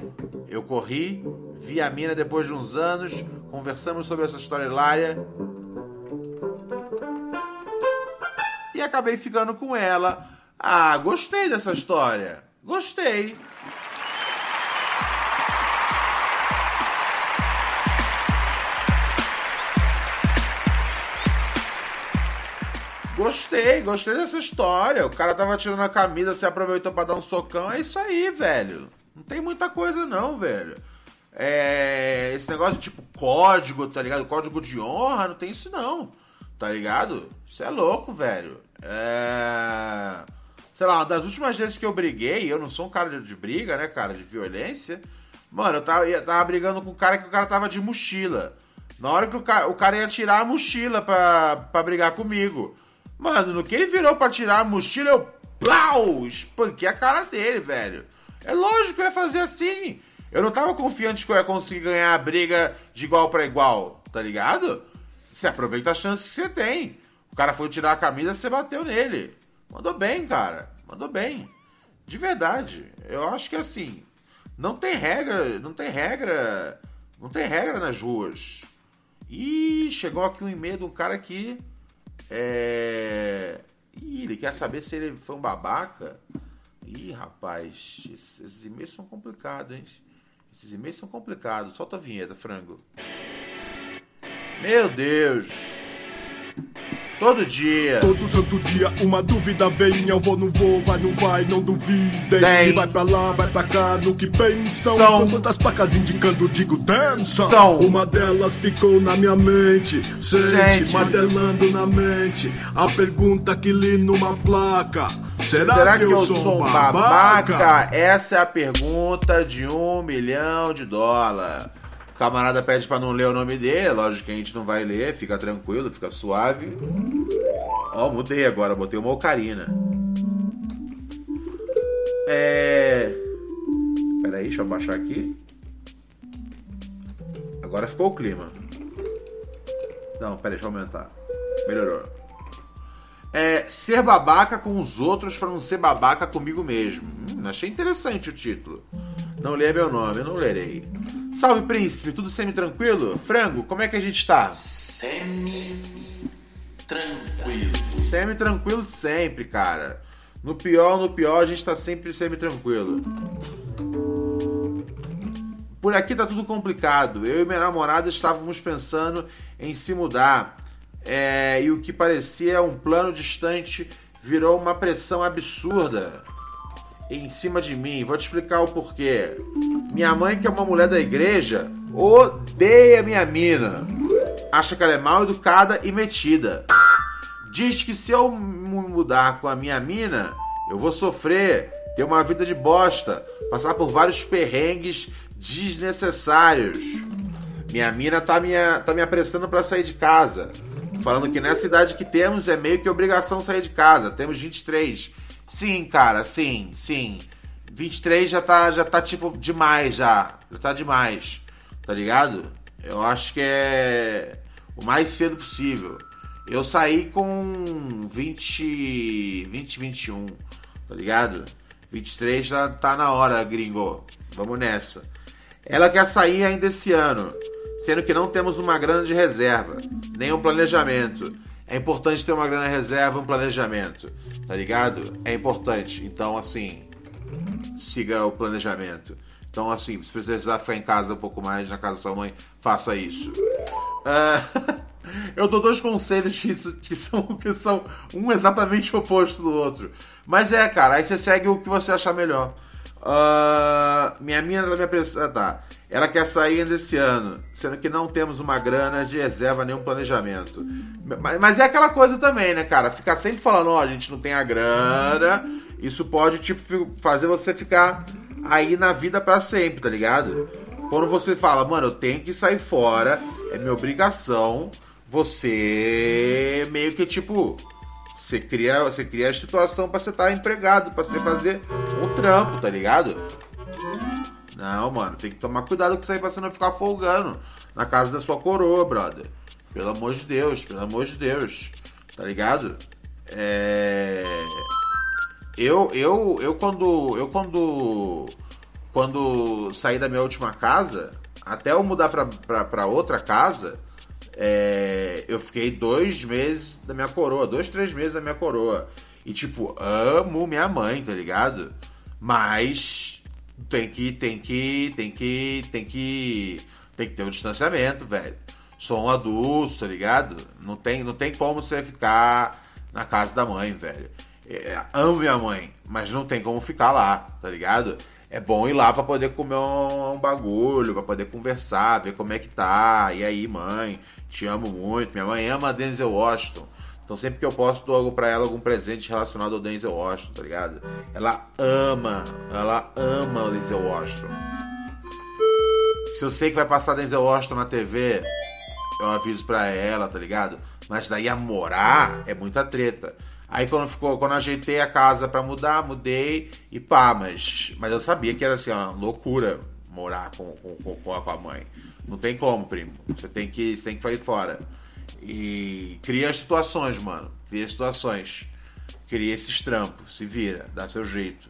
eu corri, vi a mina depois de uns anos, conversamos sobre essa história hilária. E acabei ficando com ela ah, gostei dessa história. Gostei. Gostei, gostei dessa história. O cara tava tirando a camisa, se aproveitou para dar um socão. É isso aí, velho. Não tem muita coisa não, velho. É, esse negócio de tipo código, tá ligado? Código de honra, não tem isso não. Tá ligado? Isso é louco, velho. É sei lá, das últimas vezes que eu briguei, eu não sou um cara de briga, né, cara, de violência. Mano, eu tava, eu tava brigando com um cara que o cara tava de mochila. Na hora que o cara, o cara ia tirar a mochila pra, pra brigar comigo. Mano, no que ele virou pra tirar a mochila, eu plau, espanquei a cara dele, velho. É lógico que eu ia fazer assim. Eu não tava confiante que eu ia conseguir ganhar a briga de igual para igual, tá ligado? Você aproveita a chance que você tem. O cara foi tirar a camisa, você bateu nele. Mandou bem, cara. Mandou bem. De verdade. Eu acho que assim, não tem regra, não tem regra, não tem regra nas ruas. E chegou aqui um e-mail de um cara que é... Ih, ele quer saber se ele foi um babaca. Ih, rapaz, esses, esses e-mails são complicados, hein? Esses e-mails são complicados. Solta a vinheta, frango. Meu Deus! Todo dia. Todo santo dia uma dúvida vem. Eu vou, não vou, vai, não vai, não duvidem. Tem. E vai pra lá, vai pra cá, no que pensam. São. Com tantas placas indicando, digo, dança. São. Uma delas ficou na minha mente. Sente, Gente. martelando na mente. A pergunta que li numa placa. Será, Será que, que, eu, sou, sou um babaca? babaca? Essa é a pergunta de um milhão de dólares. O camarada pede para não ler o nome dele, lógico que a gente não vai ler, fica tranquilo, fica suave. Ó, mudei agora, botei uma ocarina. É. Pera aí, deixa eu baixar aqui. Agora ficou o clima. Não, pera aí, deixa eu aumentar. Melhorou. É ser babaca com os outros para não ser babaca comigo mesmo. Hum, achei interessante o título. Não lê meu nome, não lerei. Salve, príncipe, tudo semi-tranquilo? Frango, como é que a gente tá? Semi-tranquilo. Semi-tranquilo sempre, cara. No pior, no pior, a gente tá sempre semi-tranquilo. Por aqui tá tudo complicado. Eu e minha namorada estávamos pensando em se mudar. É, e o que parecia um plano distante virou uma pressão absurda em cima de mim. Vou te explicar o porquê. Minha mãe, que é uma mulher da igreja, odeia minha mina. Acha que ela é mal educada e metida. Diz que se eu mudar com a minha mina, eu vou sofrer, ter uma vida de bosta, passar por vários perrengues desnecessários. Minha mina tá me, tá me apressando para sair de casa. Falando que nessa idade que temos é meio que obrigação sair de casa. Temos 23 Sim, cara, sim, sim. 23 já tá, já tá tipo demais já. Já tá demais. Tá ligado? Eu acho que é o mais cedo possível. Eu saí com 20, 20, 21, tá ligado? 23 já tá na hora, gringo. Vamos nessa. Ela quer sair ainda esse ano, sendo que não temos uma grana de reserva, nem um planejamento. É importante ter uma grana reserva um planejamento, tá ligado? É importante. Então, assim, siga o planejamento. Então, assim, se precisar ficar em casa um pouco mais, na casa da sua mãe, faça isso. Uh, eu dou dois conselhos que, que, são, que são um exatamente oposto do outro. Mas é, cara, aí você segue o que você achar melhor. Uh, minha mina minha pressão. Ah, tá. Ela quer sair ainda esse ano, sendo que não temos uma grana de reserva, nenhum planejamento. Mas, mas é aquela coisa também, né, cara? Ficar sempre falando, ó, oh, a gente não tem a grana. Isso pode, tipo, fazer você ficar aí na vida para sempre, tá ligado? Quando você fala, mano, eu tenho que sair fora, é minha obrigação, você meio que, tipo, você cria, você cria a situação para você estar tá empregado, para você fazer um trampo, tá ligado? Não, mano, tem que tomar cuidado com isso aí pra você não ficar folgando na casa da sua coroa, brother. Pelo amor de Deus, pelo amor de Deus. Tá ligado? É. Eu, eu, eu quando. Eu quando. Quando saí da minha última casa, até eu mudar pra, pra, pra outra casa, é, eu fiquei dois meses da minha coroa, dois, três meses da minha coroa. E, tipo, amo minha mãe, tá ligado? Mas tem que, tem que, tem que, tem que, tem que ter um distanciamento, velho. Sou um adulto, tá ligado? Não tem, não tem como você ficar na casa da mãe, velho. É, amo minha mãe, mas não tem como ficar lá, tá ligado? é bom ir lá para poder comer um, um bagulho, para poder conversar, ver como é que tá. E aí, mãe, te amo muito. Minha mãe ama Denzel Washington. Então sempre que eu posso dou algo pra ela, algum presente relacionado ao Denzel Washington, tá ligado? Ela ama, ela ama o Denzel Washington. Se eu sei que vai passar Denzel Washington na TV, eu aviso pra ela, tá ligado? Mas daí a morar é muita treta. Aí quando ficou, quando ajeitei a casa para mudar, mudei e pá, mas, mas eu sabia que era assim, uma loucura morar com, com, com, a, mãe. Não tem como, primo. Você tem que, você tem que sair fora. E cria as situações, mano. Cria situações. Cria esses trampos, se vira, dá seu jeito.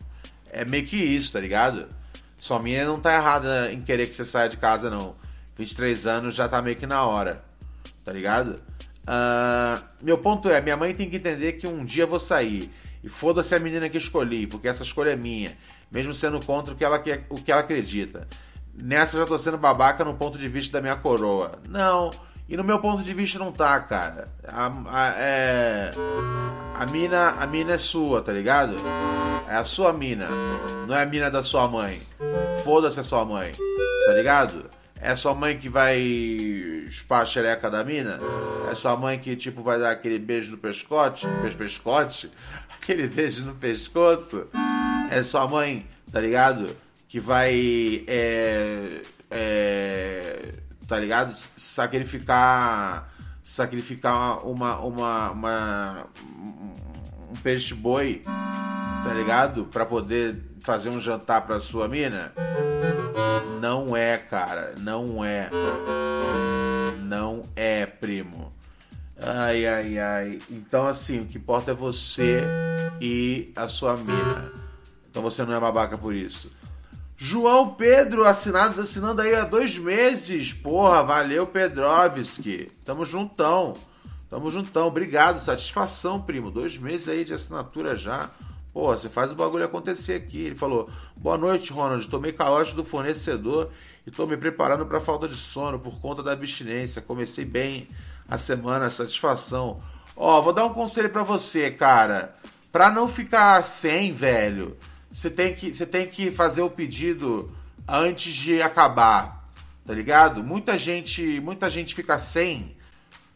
É meio que isso, tá ligado? Sua minha não tá errada em querer que você saia de casa, não. 23 anos já tá meio que na hora, tá ligado? Uh, meu ponto é, minha mãe tem que entender que um dia eu vou sair. E foda-se a menina que escolhi, porque essa escolha é minha. Mesmo sendo contra o que ela, o que ela acredita. Nessa já tô sendo babaca no ponto de vista da minha coroa. Não, e no meu ponto de vista não tá, cara. A, a, é, a, mina, a mina é sua, tá ligado? É a sua mina. Não é a mina da sua mãe. Foda-se a sua mãe, tá ligado? É sua mãe que vai chupar a xereca da mina? É sua mãe que, tipo, vai dar aquele beijo no pescote? Pescote? Aquele beijo no pescoço? É sua mãe, tá ligado? Que vai. É, é, tá ligado? Sacrificar. Sacrificar uma. uma, uma um peixe boi, tá ligado? Pra poder fazer um jantar pra sua mina? Não é, cara. Não é. Não é, primo. Ai, ai, ai. Então, assim, o que importa é você e a sua mina. Então você não é babaca por isso. João Pedro assinado, assinando aí há dois meses. Porra, valeu, Pedrovski. Tamo juntão. Tamo juntão. Obrigado. Satisfação, primo. Dois meses aí de assinatura já. Pô, você faz o bagulho acontecer aqui. Ele falou: Boa noite, Ronald. Tomei calote do fornecedor e tô me preparando para falta de sono por conta da abstinência. Comecei bem a semana, satisfação. Ó, vou dar um conselho para você, cara. Pra não ficar sem, velho, você tem que, você tem que fazer o pedido antes de acabar, tá ligado? Muita gente, muita gente fica sem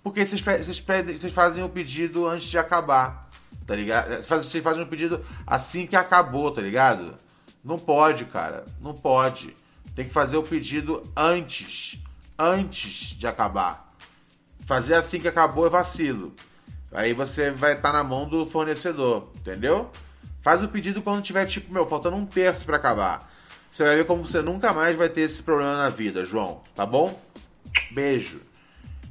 porque vocês, vocês, vocês fazem o pedido antes de acabar tá ligado? Você faz um pedido assim que acabou, tá ligado? Não pode, cara. Não pode. Tem que fazer o pedido antes. Antes de acabar. Fazer assim que acabou é vacilo. Aí você vai estar tá na mão do fornecedor, entendeu? Faz o pedido quando tiver, tipo, meu, faltando um terço para acabar. Você vai ver como você nunca mais vai ter esse problema na vida, João. Tá bom? Beijo.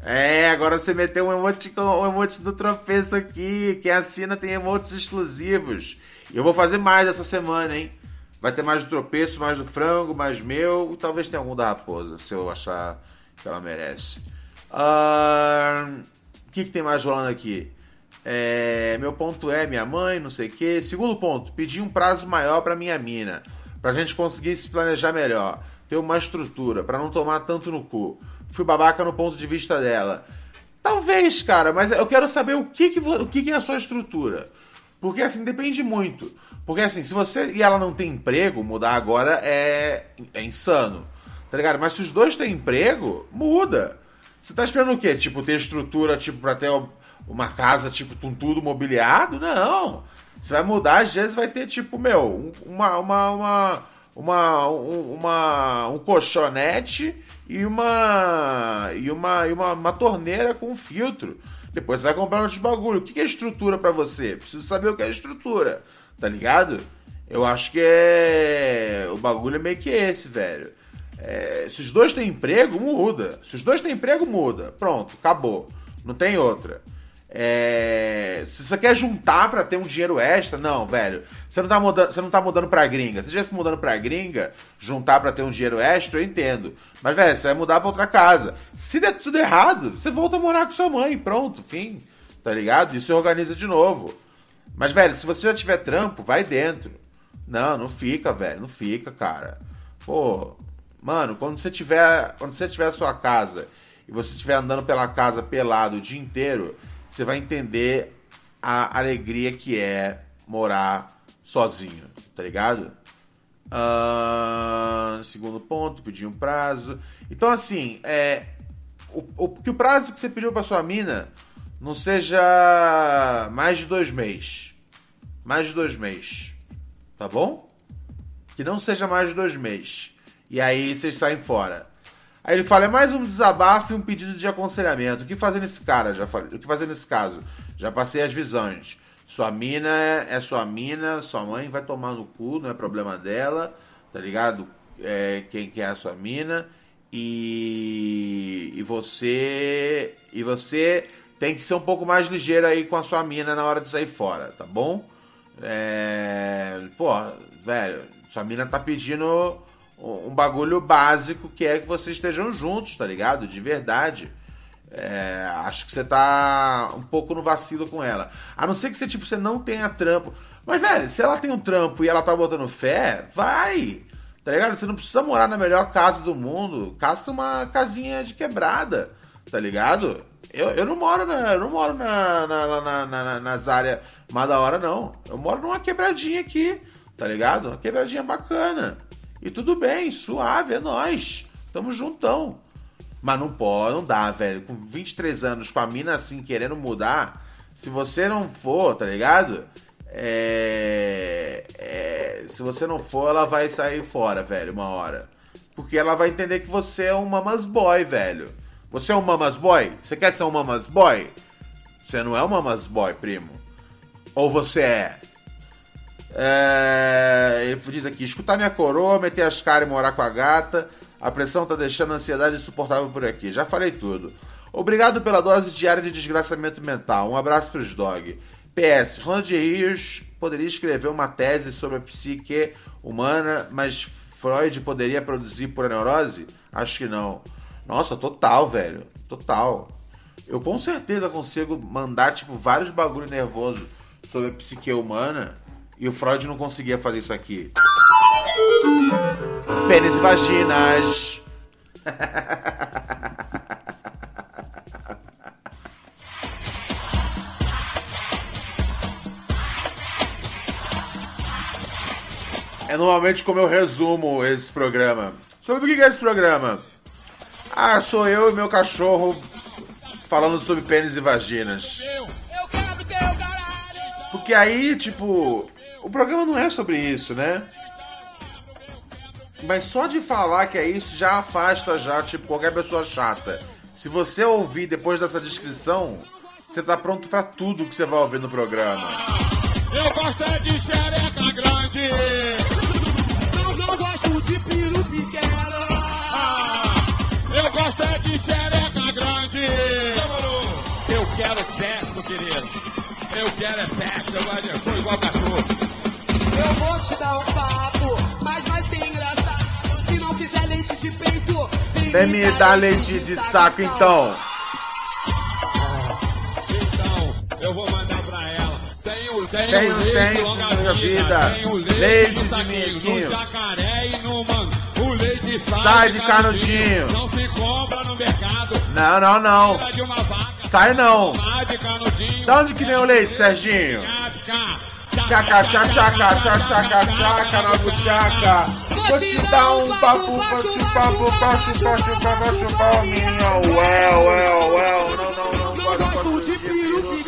É, agora você meteu um emote, um emote do tropeço aqui. Quem assina tem emotes exclusivos. E eu vou fazer mais essa semana, hein? Vai ter mais do tropeço, mais do frango, mais meu. Talvez tenha algum da raposa, se eu achar que ela merece. Uh, o que, que tem mais rolando aqui? É, meu ponto é minha mãe, não sei o que. Segundo ponto, pedir um prazo maior para minha mina, pra gente conseguir se planejar melhor, ter uma estrutura, para não tomar tanto no cu. Fui babaca no ponto de vista dela. Talvez, cara, mas eu quero saber o que, que, o que, que é a sua estrutura. Porque assim, depende muito. Porque assim, se você e ela não tem emprego, mudar agora é, é insano. Tá ligado? Mas se os dois têm emprego, muda. Você tá esperando o quê? Tipo, ter estrutura, tipo, pra ter uma casa, tipo, com tudo mobiliado? Não. Você vai mudar, às vezes vai ter, tipo, meu, uma, uma, uma, uma, uma um colchonete e uma e uma, e uma, uma torneira com filtro. Depois você vai comprar outros bagulho. O que é estrutura para você? Preciso saber o que é estrutura, tá ligado? Eu acho que é. O bagulho é meio que esse, velho. É... Se os dois têm emprego, muda. Se os dois têm emprego, muda. Pronto, acabou. Não tem outra. É... Se você quer juntar para ter um dinheiro extra, não, velho. Você não tá mudando, você não tá mudando pra gringa. Se você estivesse mudando pra gringa, juntar para ter um dinheiro extra, eu entendo. Mas, velho, você vai mudar pra outra casa. Se der tudo errado, você volta a morar com sua mãe, pronto, fim. Tá ligado? E se organiza de novo. Mas, velho, se você já tiver trampo, vai dentro. Não, não fica, velho. Não fica, cara. Pô, mano, quando você tiver. Quando você tiver a sua casa e você estiver andando pela casa pelado o dia inteiro você vai entender a alegria que é morar sozinho, tá ligado? Uh, segundo ponto, pedir um prazo. Então, assim, é, o, o, que o prazo que você pediu pra sua mina não seja mais de dois meses. Mais de dois meses. Tá bom? Que não seja mais de dois meses. E aí vocês saem fora. Aí ele fala: é mais um desabafo e um pedido de aconselhamento. O que fazer nesse cara? Já falei. O que fazer nesse caso? Já passei as visões. Sua mina é sua mina, sua mãe vai tomar no cu, não é problema dela, tá ligado? É, quem que é a sua mina. E, e você. E você tem que ser um pouco mais ligeiro aí com a sua mina na hora de sair fora, tá bom? É, pô, velho, sua mina tá pedindo um bagulho básico que é que vocês estejam juntos, tá ligado? De verdade. É, acho que você tá um pouco no vacilo com ela. A não ser que você, tipo, você não tenha trampo. Mas, velho, se ela tem um trampo e ela tá botando fé, vai! Tá ligado? Você não precisa morar na melhor casa do mundo. Caça uma casinha de quebrada, tá ligado? Eu, eu não moro na, eu não moro na, na, na, na nas áreas mais da hora, não. Eu moro numa quebradinha aqui, tá ligado? Uma quebradinha bacana. E tudo bem, suave, é nós. Tamo juntão. Mas não pode, não dá, velho. Com 23 anos, com a mina assim, querendo mudar, se você não for, tá ligado? É... é... Se você não for, ela vai sair fora, velho, uma hora. Porque ela vai entender que você é um mamas boy, velho. Você é um mamas boy? Você quer ser um mamas boy? Você não é um mamas boy, primo. Ou você é? É, ele diz aqui: escutar minha coroa, meter as caras e morar com a gata. A pressão tá deixando a ansiedade insuportável por aqui. Já falei tudo. Obrigado pela dose diária de desgraçamento mental. Um abraço pros dog. PS, Ronald Rios poderia escrever uma tese sobre a psique humana, mas Freud poderia produzir por neurose? Acho que não. Nossa, total, velho. Total. Eu com certeza consigo mandar, tipo, vários bagulho nervoso sobre a psique humana e o Freud não conseguia fazer isso aqui. Pênis e vaginas. É normalmente como eu resumo esse programa. Sobre o que é esse programa? Ah, sou eu e meu cachorro falando sobre pênis e vaginas. Porque aí, tipo, o programa não é sobre isso, né? Mas só de falar que é isso já afasta já, tipo, qualquer pessoa chata. Se você ouvir depois dessa descrição, você tá pronto para tudo que você vai ouvir no programa. Eu gosto é de xereca grande. Não, não gosto de peru pequeno. Eu gosto é de xereca grande. Eu quero sexo, querido. Eu quero é sexo. Eu gosto de igual cachorro. Vem me dar leite de saco então. Eu vou mandar pra ela. Tenho, tenho, Tenho, leite, tenho, longa vida. Tenho leite, de no jacaré e no mano. O leite sai, Sai de canudinho. Não se compra no mercado. Não, não, não. De. Sai não. Sai de onde que vem o leite, Serginho? Tchaca, tchaca, tchaca, tchaca, tchaca, na buchaca. Vou te dar um papo pra chupar, pra chupar, chupar, pra chupar o minha. Well, well, well. Não, não, não, de pequeno.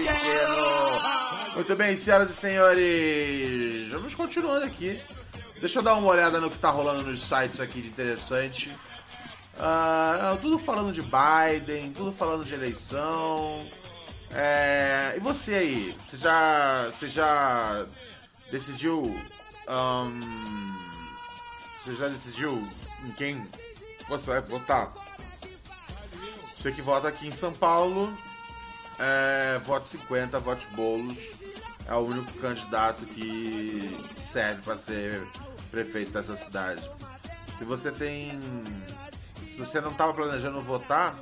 Muito bem, senhoras e senhores. Vamos continuando aqui. Deixa eu dar uma olhada no que tá rolando nos sites aqui de interessante. Ah, tudo falando de Biden, tudo falando de eleição. É, e você aí? Você já, você já decidiu? ahn, você já decidiu em quem você vai votar? Você que vota aqui em São Paulo, é, vote 50, vote Boulos. É o único candidato que serve para ser prefeito dessa cidade. Se você tem. Se você não estava planejando votar,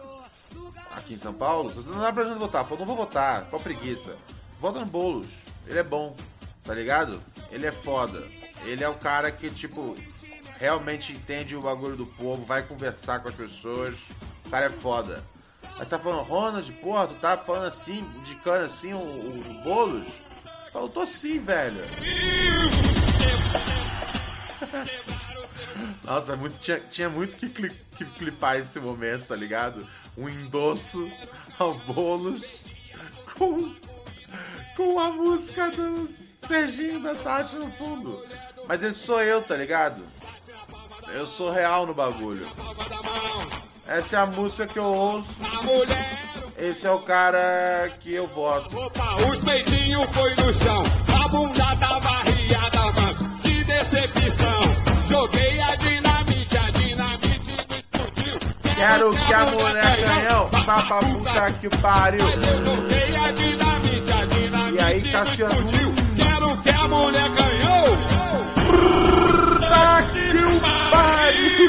aqui em São Paulo, você não tá planejando votar, falou, não vou votar, qual preguiça? Vota no Boulos, ele é bom, tá ligado? Ele é foda. Ele é o cara que, tipo, realmente entende o bagulho do povo, vai conversar com as pessoas. O cara é foda. Mas tá falando, Ronald, porra, tu tá falando assim, indicando assim o, o, o Boulos? Falou, tô sim, velho. Nossa, muito, tinha, tinha muito que, cli- que clipar esse momento, tá ligado? Um endosso ao Boulos com, com a música do Serginho da Tati no fundo. Mas esse sou eu, tá ligado? Eu sou real no bagulho. Essa é a música que eu ouço. Esse é o cara que eu voto. Os peitinhos foi no chão, a bunda tava riada, de decepção. Joguei Quero que a mulher canhão vá pra puta que pariu. E aí, Cassiano? Quero que a mulher ganhou. Puta que pariu!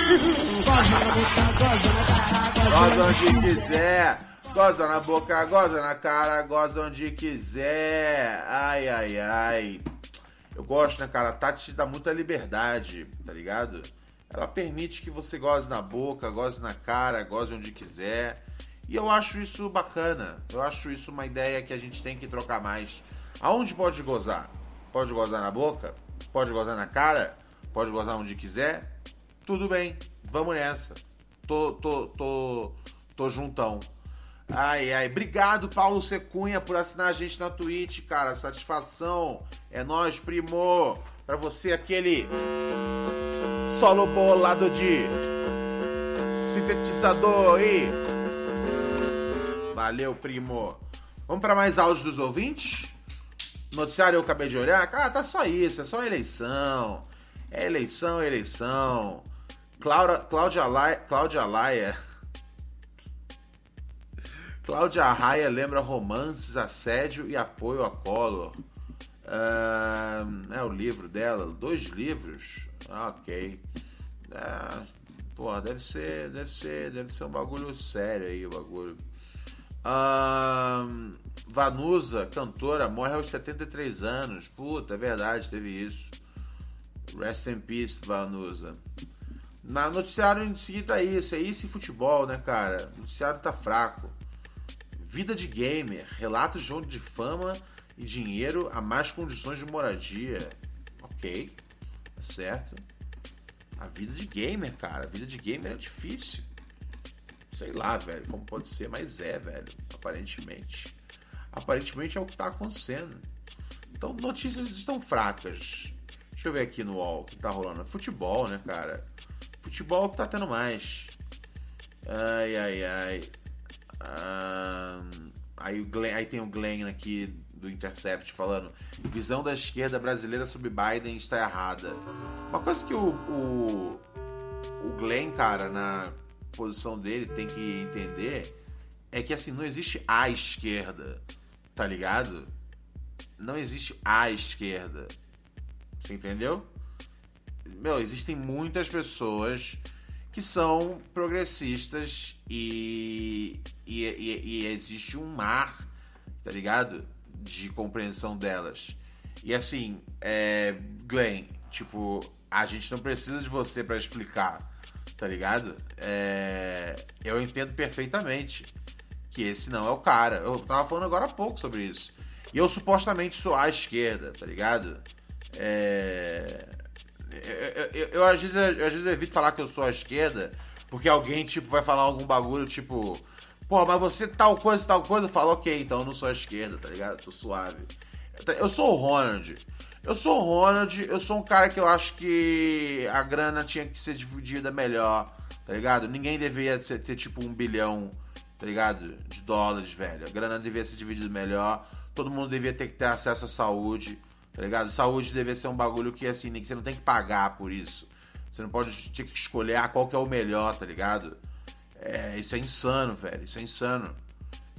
Goza onde quiser. Goza na boca, goza na cara, goza onde quiser. Ai, ai, ai. Eu gosto, né, cara? A Tati te dá muita liberdade, tá ligado? Ela permite que você goze na boca, goze na cara, goze onde quiser. E eu acho isso bacana. Eu acho isso uma ideia que a gente tem que trocar mais. Aonde pode gozar? Pode gozar na boca? Pode gozar na cara? Pode gozar onde quiser? Tudo bem, vamos nessa. Tô, tô, tô, tô juntão. Ai, ai. Obrigado, Paulo Secunha, por assinar a gente na Twitch, cara. Satisfação. É nóis, primo. Pra você, aquele solo bolado de sintetizador aí. Valeu, primo. Vamos pra mais áudios dos ouvintes? Noticiário eu acabei de olhar. Cara, tá só isso. É só eleição. É eleição, é eleição. Cláudia, Cláudia, Laia, Cláudia Laia. Cláudia Raia lembra romances, assédio e apoio a Collor. Ah, é o livro dela, dois livros. Ah, ok. Ah, pô, deve ser, deve ser, deve ser um bagulho sério aí, o bagulho. Ah, Vanusa, cantora, morre aos 73 anos. Puta, é verdade, teve isso. Rest in peace, Vanusa. Na noticiário em seguida é isso, é isso e futebol, né, cara? O noticiário tá fraco. Vida de gamer, relatos de onde de fama e dinheiro a mais condições de moradia. Ok, tá certo. A vida de gamer, cara, a vida de gamer é difícil. Sei lá, velho, como pode ser, mas é, velho, aparentemente. Aparentemente é o que tá acontecendo. Então, notícias estão fracas. Deixa eu ver aqui no UOL o que tá rolando. Futebol, né, cara? Futebol que tá tendo mais. Ai, ai, ai. Ah, aí, Glenn, aí tem o Glenn aqui do Intercept falando visão da esquerda brasileira sobre Biden está errada. Uma coisa que o, o, o Glenn, cara, na posição dele tem que entender é que assim, não existe a esquerda, tá ligado? Não existe a esquerda. Você entendeu? Meu, existem muitas pessoas que são progressistas e, e, e, e existe um mar, tá ligado? De compreensão delas. E assim, é, Glenn, tipo, a gente não precisa de você para explicar, tá ligado? É, eu entendo perfeitamente que esse não é o cara. Eu tava falando agora há pouco sobre isso. E eu supostamente sou à esquerda, tá ligado? É, eu, eu, eu, às, vezes, eu, às vezes evito falar que eu sou à esquerda, porque alguém, tipo, vai falar algum bagulho, tipo, pô, mas você tal coisa, tal coisa, eu falo, ok, então eu não sou à esquerda, tá ligado? Sou suave. Eu sou o Ronald. Eu sou o Ronald, eu sou um cara que eu acho que a grana tinha que ser dividida melhor, tá ligado? Ninguém deveria ter, ter tipo um bilhão, tá ligado? De dólares, velho. A grana devia ser dividida melhor. Todo mundo devia ter que ter acesso à saúde tá ligado? Saúde deve ser um bagulho que, assim, você não tem que pagar por isso. Você não pode ter que escolher ah, qual que é o melhor, tá ligado? É, isso é insano, velho. Isso é insano.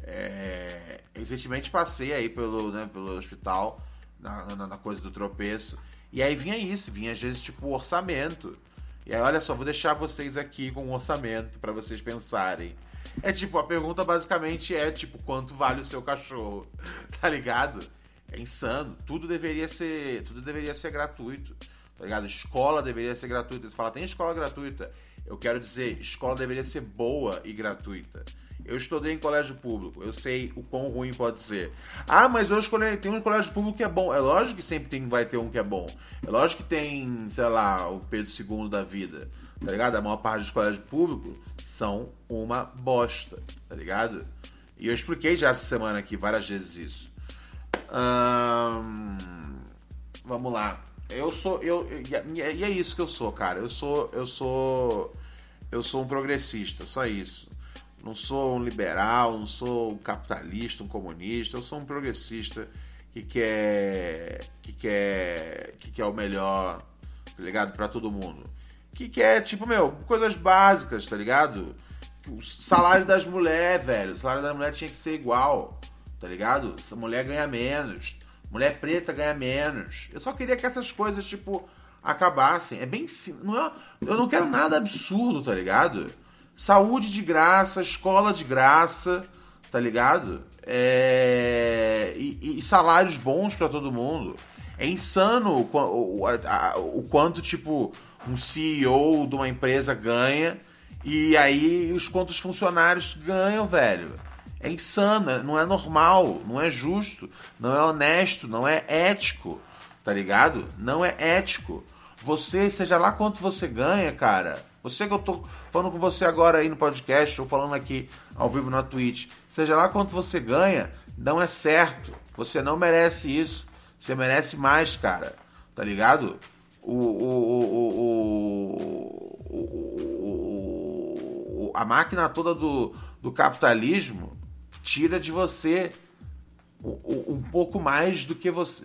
É, recentemente passei aí pelo, né, pelo hospital, na, na, na, coisa do tropeço. E aí vinha isso, vinha às vezes tipo orçamento. E aí, olha só, vou deixar vocês aqui com um orçamento para vocês pensarem. É tipo, a pergunta basicamente é tipo, quanto vale o seu cachorro? Tá ligado? É insano. Tudo deveria ser, tudo deveria ser gratuito. Tá ligado? Escola deveria ser gratuita. Você fala, tem escola gratuita. Eu quero dizer, escola deveria ser boa e gratuita. Eu estudei em colégio público, eu sei o quão ruim pode ser. Ah, mas eu escolhi, tem um colégio público que é bom. É lógico que sempre tem, vai ter um que é bom. É lógico que tem, sei lá, o Pedro II da vida. Tá ligado? A maior parte dos colégios públicos são uma bosta, tá ligado? E eu expliquei já essa semana aqui várias vezes isso vamos lá. Eu sou eu e é isso que eu sou, cara. Eu sou eu sou eu sou um progressista, só isso. Não sou um liberal, não sou um capitalista, um comunista. Eu sou um progressista que quer que quer que quer o melhor, tá ligado, para todo mundo. Que quer tipo meu coisas básicas, tá ligado? O salário das mulheres, velho. O salário das mulheres tinha que ser igual tá ligado? Essa mulher ganha menos. Mulher preta ganha menos. Eu só queria que essas coisas, tipo, acabassem. É bem. Não é, eu não quero nada absurdo, tá ligado? Saúde de graça, escola de graça, tá ligado? É, e, e, salários bons para todo mundo. É insano o, o, a, o quanto, tipo, um CEO de uma empresa ganha e aí os quantos funcionários ganham, velho é insana, não é normal, não é justo, não é honesto, não é ético, tá ligado? Não é ético. Você, seja lá quanto você ganha, cara. Você que eu tô falando com você agora aí no podcast, ou falando aqui ao vivo na Twitch, seja lá quanto você ganha, não é certo. Você não merece isso. Você merece mais, cara. Tá ligado? O, o, o, a máquina toda do, do capitalismo tira de você um, pouco mais do que você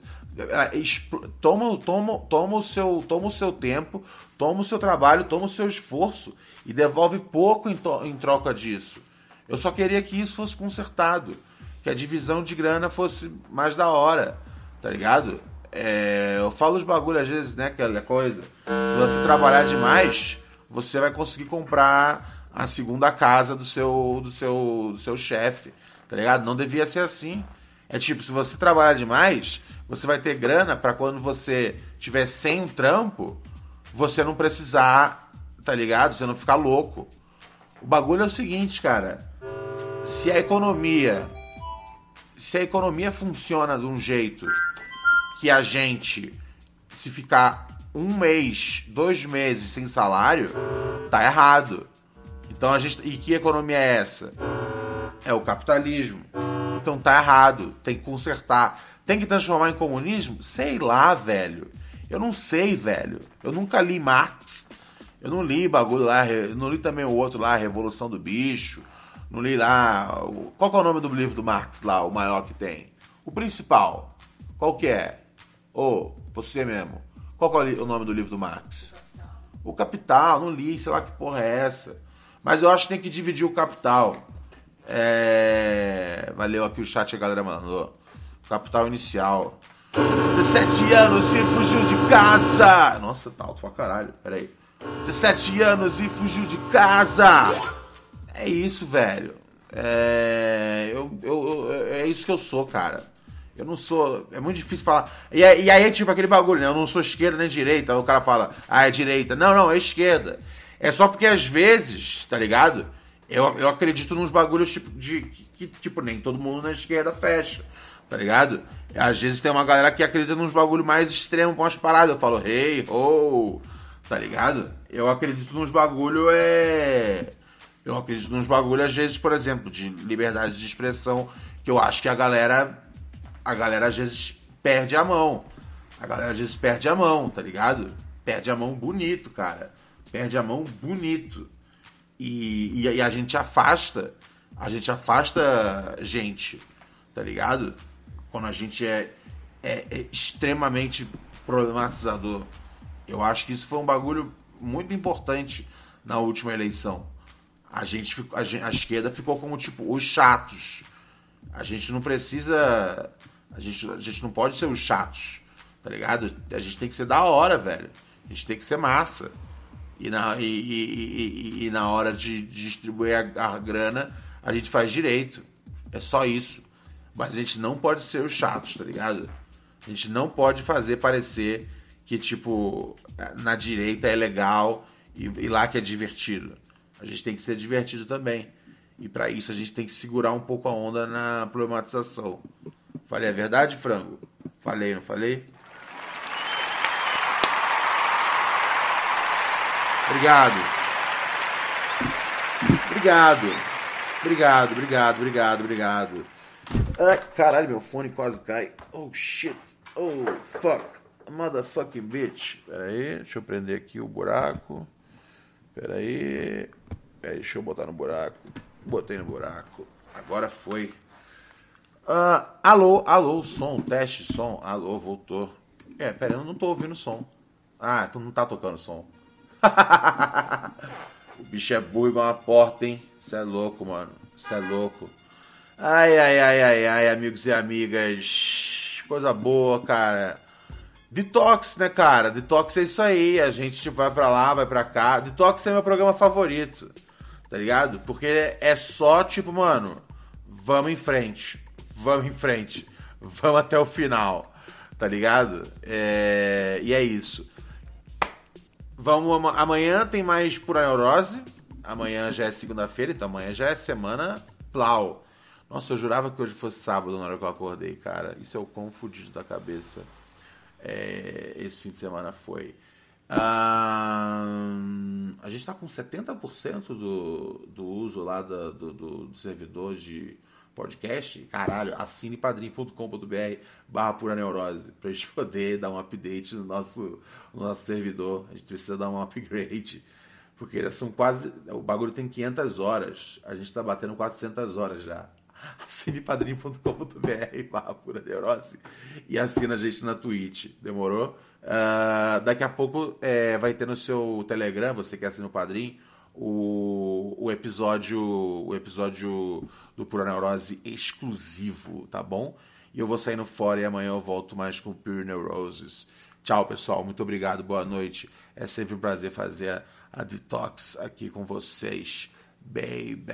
toma, toma, toma, o seu, toma o seu tempo, toma o seu trabalho, toma o seu esforço e devolve pouco em, em troca disso. Eu só queria que isso fosse consertado, que a divisão de grana fosse mais da hora, tá ligado? É, eu falo os bagulho às vezes, né? Aquela coisa. Se você trabalhar demais, você vai conseguir comprar a segunda casa do seu, do seu, do seu chefe tá ligado? Não devia ser assim. É tipo, se você trabalhar demais, você vai ter grana para quando você tiver sem trampo, você não precisar, tá ligado? Você não ficar louco. O bagulho é o seguinte, cara. Se a economia. Se a economia funciona de um jeito que a gente, se ficar um mês, dois meses sem salário, tá errado. Então a gente. E que economia é essa? É o capitalismo. Então tá errado, tem que consertar. Tem que transformar em comunismo? Sei lá, velho. Eu não sei, velho. Eu nunca li Marx. Eu não li bagulho lá, eu não li também o outro lá, Revolução do Bicho. Não li lá. Qual é o nome do livro do Marx lá, o maior que tem? O principal, qual que é? Ô, você mesmo. Qual que é o nome do livro do Marx? O Capital, não li, sei lá que porra é essa. Mas eu acho que tem que dividir o Capital. É... Valeu aqui o chat, a galera mandou. Capital inicial. 17 anos e fugiu de casa. Nossa, tá alto pra caralho. Peraí. 17 anos e fugiu de casa. É isso, velho. É, eu, eu, eu- é isso que eu sou, cara. Eu não sou. É muito difícil falar. E, aí- e aí é tipo aquele bagulho, né? Eu não sou esquerda nem direita. Aí o cara fala, ah, é direita. Não, não, é esquerda. É só porque às vezes, tá ligado? Eu, eu acredito nos bagulhos tipo de. Que, que, tipo, nem todo mundo na esquerda fecha. Tá ligado? Às vezes tem uma galera que acredita nos bagulhos mais extremos com as paradas. Eu falo, hey, ho, tá ligado? Eu acredito nos bagulho é. Eu acredito nos bagulho, às vezes, por exemplo, de liberdade de expressão, que eu acho que a galera. A galera às vezes perde a mão. A galera às vezes perde a mão, tá ligado? Perde a mão bonito, cara. Perde a mão bonito. E, e, e a gente afasta. A gente afasta gente, tá ligado? Quando a gente é, é, é extremamente problematizador. Eu acho que isso foi um bagulho muito importante na última eleição. A gente, a, gen- a esquerda ficou como tipo os chatos. A gente não precisa. A gente, a gente não pode ser os chatos, tá ligado? A gente tem que ser da hora, velho. A gente tem que ser massa. E na, e- e- e- e na hora de distribuir a, a grana, a gente faz direito. É só isso. Mas a gente não pode ser os chatos, tá ligado? A gente não pode fazer parecer que, tipo, na direita é legal e, e lá que é divertido. A gente tem que ser divertido também. E pra isso a gente tem que segurar um pouco a onda na problematização. Falei a verdade, frango? Falei, não falei? Obrigado. Obrigado. Obrigado, obrigado, obrigado, obrigado. Ai, caralho, meu fone quase cai. Oh, shit. Oh, fuck. Motherfucking bitch. Pera aí, deixa eu prender aqui o buraco. Pera aí. Pera aí, deixa eu botar no buraco. Botei no buraco. Agora foi. Ah, alô, alô, som, teste, som. Alô, voltou. É, pera aí, eu não tô ouvindo som. Ah, tu não tá tocando som. o bicho é burro igual uma porta, hein? Você é louco, mano. Você é louco. Ai, ai, ai, ai, ai, amigos e amigas. Coisa boa, cara. Detox, né, cara? Detox é isso aí. A gente tipo, vai pra lá, vai pra cá. Detox é meu programa favorito. Tá ligado? Porque é só, tipo, mano, vamos em frente. Vamos em frente. Vamos até o final. Tá ligado? É... E é isso. Vamos ama- amanhã tem mais pura neurose. Amanhã já é segunda-feira, então amanhã já é semana plau. Nossa, eu jurava que hoje fosse sábado na hora que eu acordei, cara. Isso é o quão fudido da cabeça. É, esse fim de semana foi. Ahn, a gente tá com 70% do, do uso lá do, do, do servidor de podcast. Caralho, assine padrim.com.br barra pura neurose pra gente poder dar um update no nosso, no nosso servidor. A gente precisa dar um upgrade. Porque são quase. O bagulho tem 500 horas. A gente tá batendo 400 horas já. Assine padrim.com.br barra neurose e assina a gente na Twitch. Demorou? Ah, daqui a pouco é, vai ter no seu Telegram, você que assina o Padrim, o, o episódio o episódio do Pura Neurose exclusivo, tá bom? E eu vou saindo fora e amanhã eu volto mais com Pure Neuroses. Tchau, pessoal. Muito obrigado. Boa noite. É sempre um prazer fazer a, a Detox aqui com vocês. Baby.